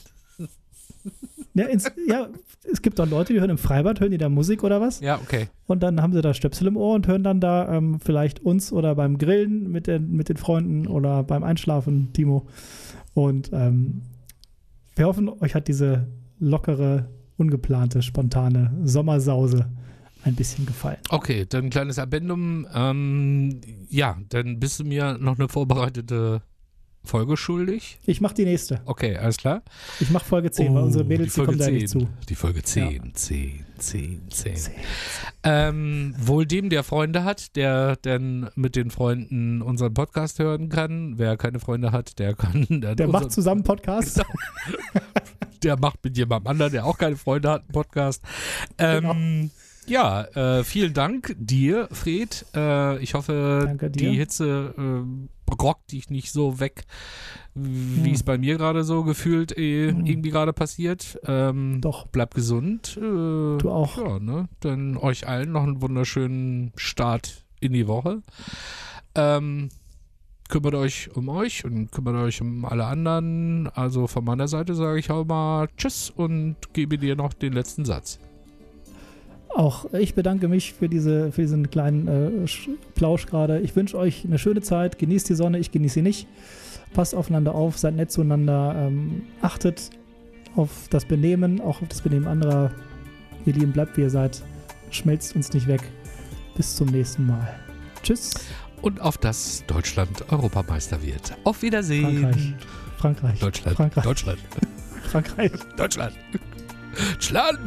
Speaker 2: Ja, ins, ja, es gibt doch Leute, die hören im Freibad, hören die da Musik oder was?
Speaker 1: Ja, okay.
Speaker 2: Und dann haben sie da Stöpsel im Ohr und hören dann da ähm, vielleicht uns oder beim Grillen mit den, mit den Freunden oder beim Einschlafen, Timo. Und ähm, wir hoffen, euch hat diese lockere, ungeplante, spontane Sommersause ein bisschen gefallen.
Speaker 1: Okay, dann ein kleines Addendum. Ähm, ja, dann bist du mir noch eine vorbereitete Folge schuldig.
Speaker 2: Ich mache die nächste.
Speaker 1: Okay, alles klar.
Speaker 2: Ich mache Folge 10, weil
Speaker 1: Oh,
Speaker 2: unsere Mädels, die, kommen da nicht zu.
Speaker 1: Die Folge 10, 10, 10, 10. Ähm, wohl dem, der Freunde hat, der dann mit den Freunden unseren Podcast hören kann. Wer keine Freunde hat, der kann dann
Speaker 2: Der macht zusammen Podcast.
Speaker 1: der macht mit jemandem anderen, der auch keine Freunde hat, einen Podcast. Ähm, Ja, äh, vielen Dank dir, Fred. Äh, ich hoffe, die Hitze äh, rockt dich nicht so weg, wie
Speaker 2: Hm.
Speaker 1: es bei mir gerade so gefühlt äh,
Speaker 2: Hm.
Speaker 1: irgendwie gerade passiert. Ähm,
Speaker 2: Doch,
Speaker 1: Bleibt gesund. Äh,
Speaker 2: du auch.
Speaker 1: ja, ne? Dann euch allen noch einen wunderschönen Start in die Woche. Ähm, kümmert euch um euch und kümmert euch um alle anderen. Also von meiner Seite sage ich auch mal Tschüss und gebe dir noch den letzten Satz.
Speaker 2: Auch ich bedanke mich für, diese, für diesen kleinen äh, Sch- Plausch gerade. Ich wünsche euch eine schöne Zeit. Genießt die Sonne, ich genieße sie nicht. Passt aufeinander auf, seid nett zueinander. Ähm, achtet auf das Benehmen, auch auf das Benehmen anderer. Ihr Lieben, bleibt wie ihr seid. Schmelzt uns nicht weg. Bis zum nächsten Mal. Tschüss,
Speaker 1: Und auf das Deutschland Europameister wird. Auf Wiedersehen.
Speaker 2: Frankreich. Frankreich.
Speaker 1: Deutschland.
Speaker 2: Frankreich.
Speaker 1: Deutschland.
Speaker 2: Frankreich.
Speaker 1: Deutschland. Deutschland.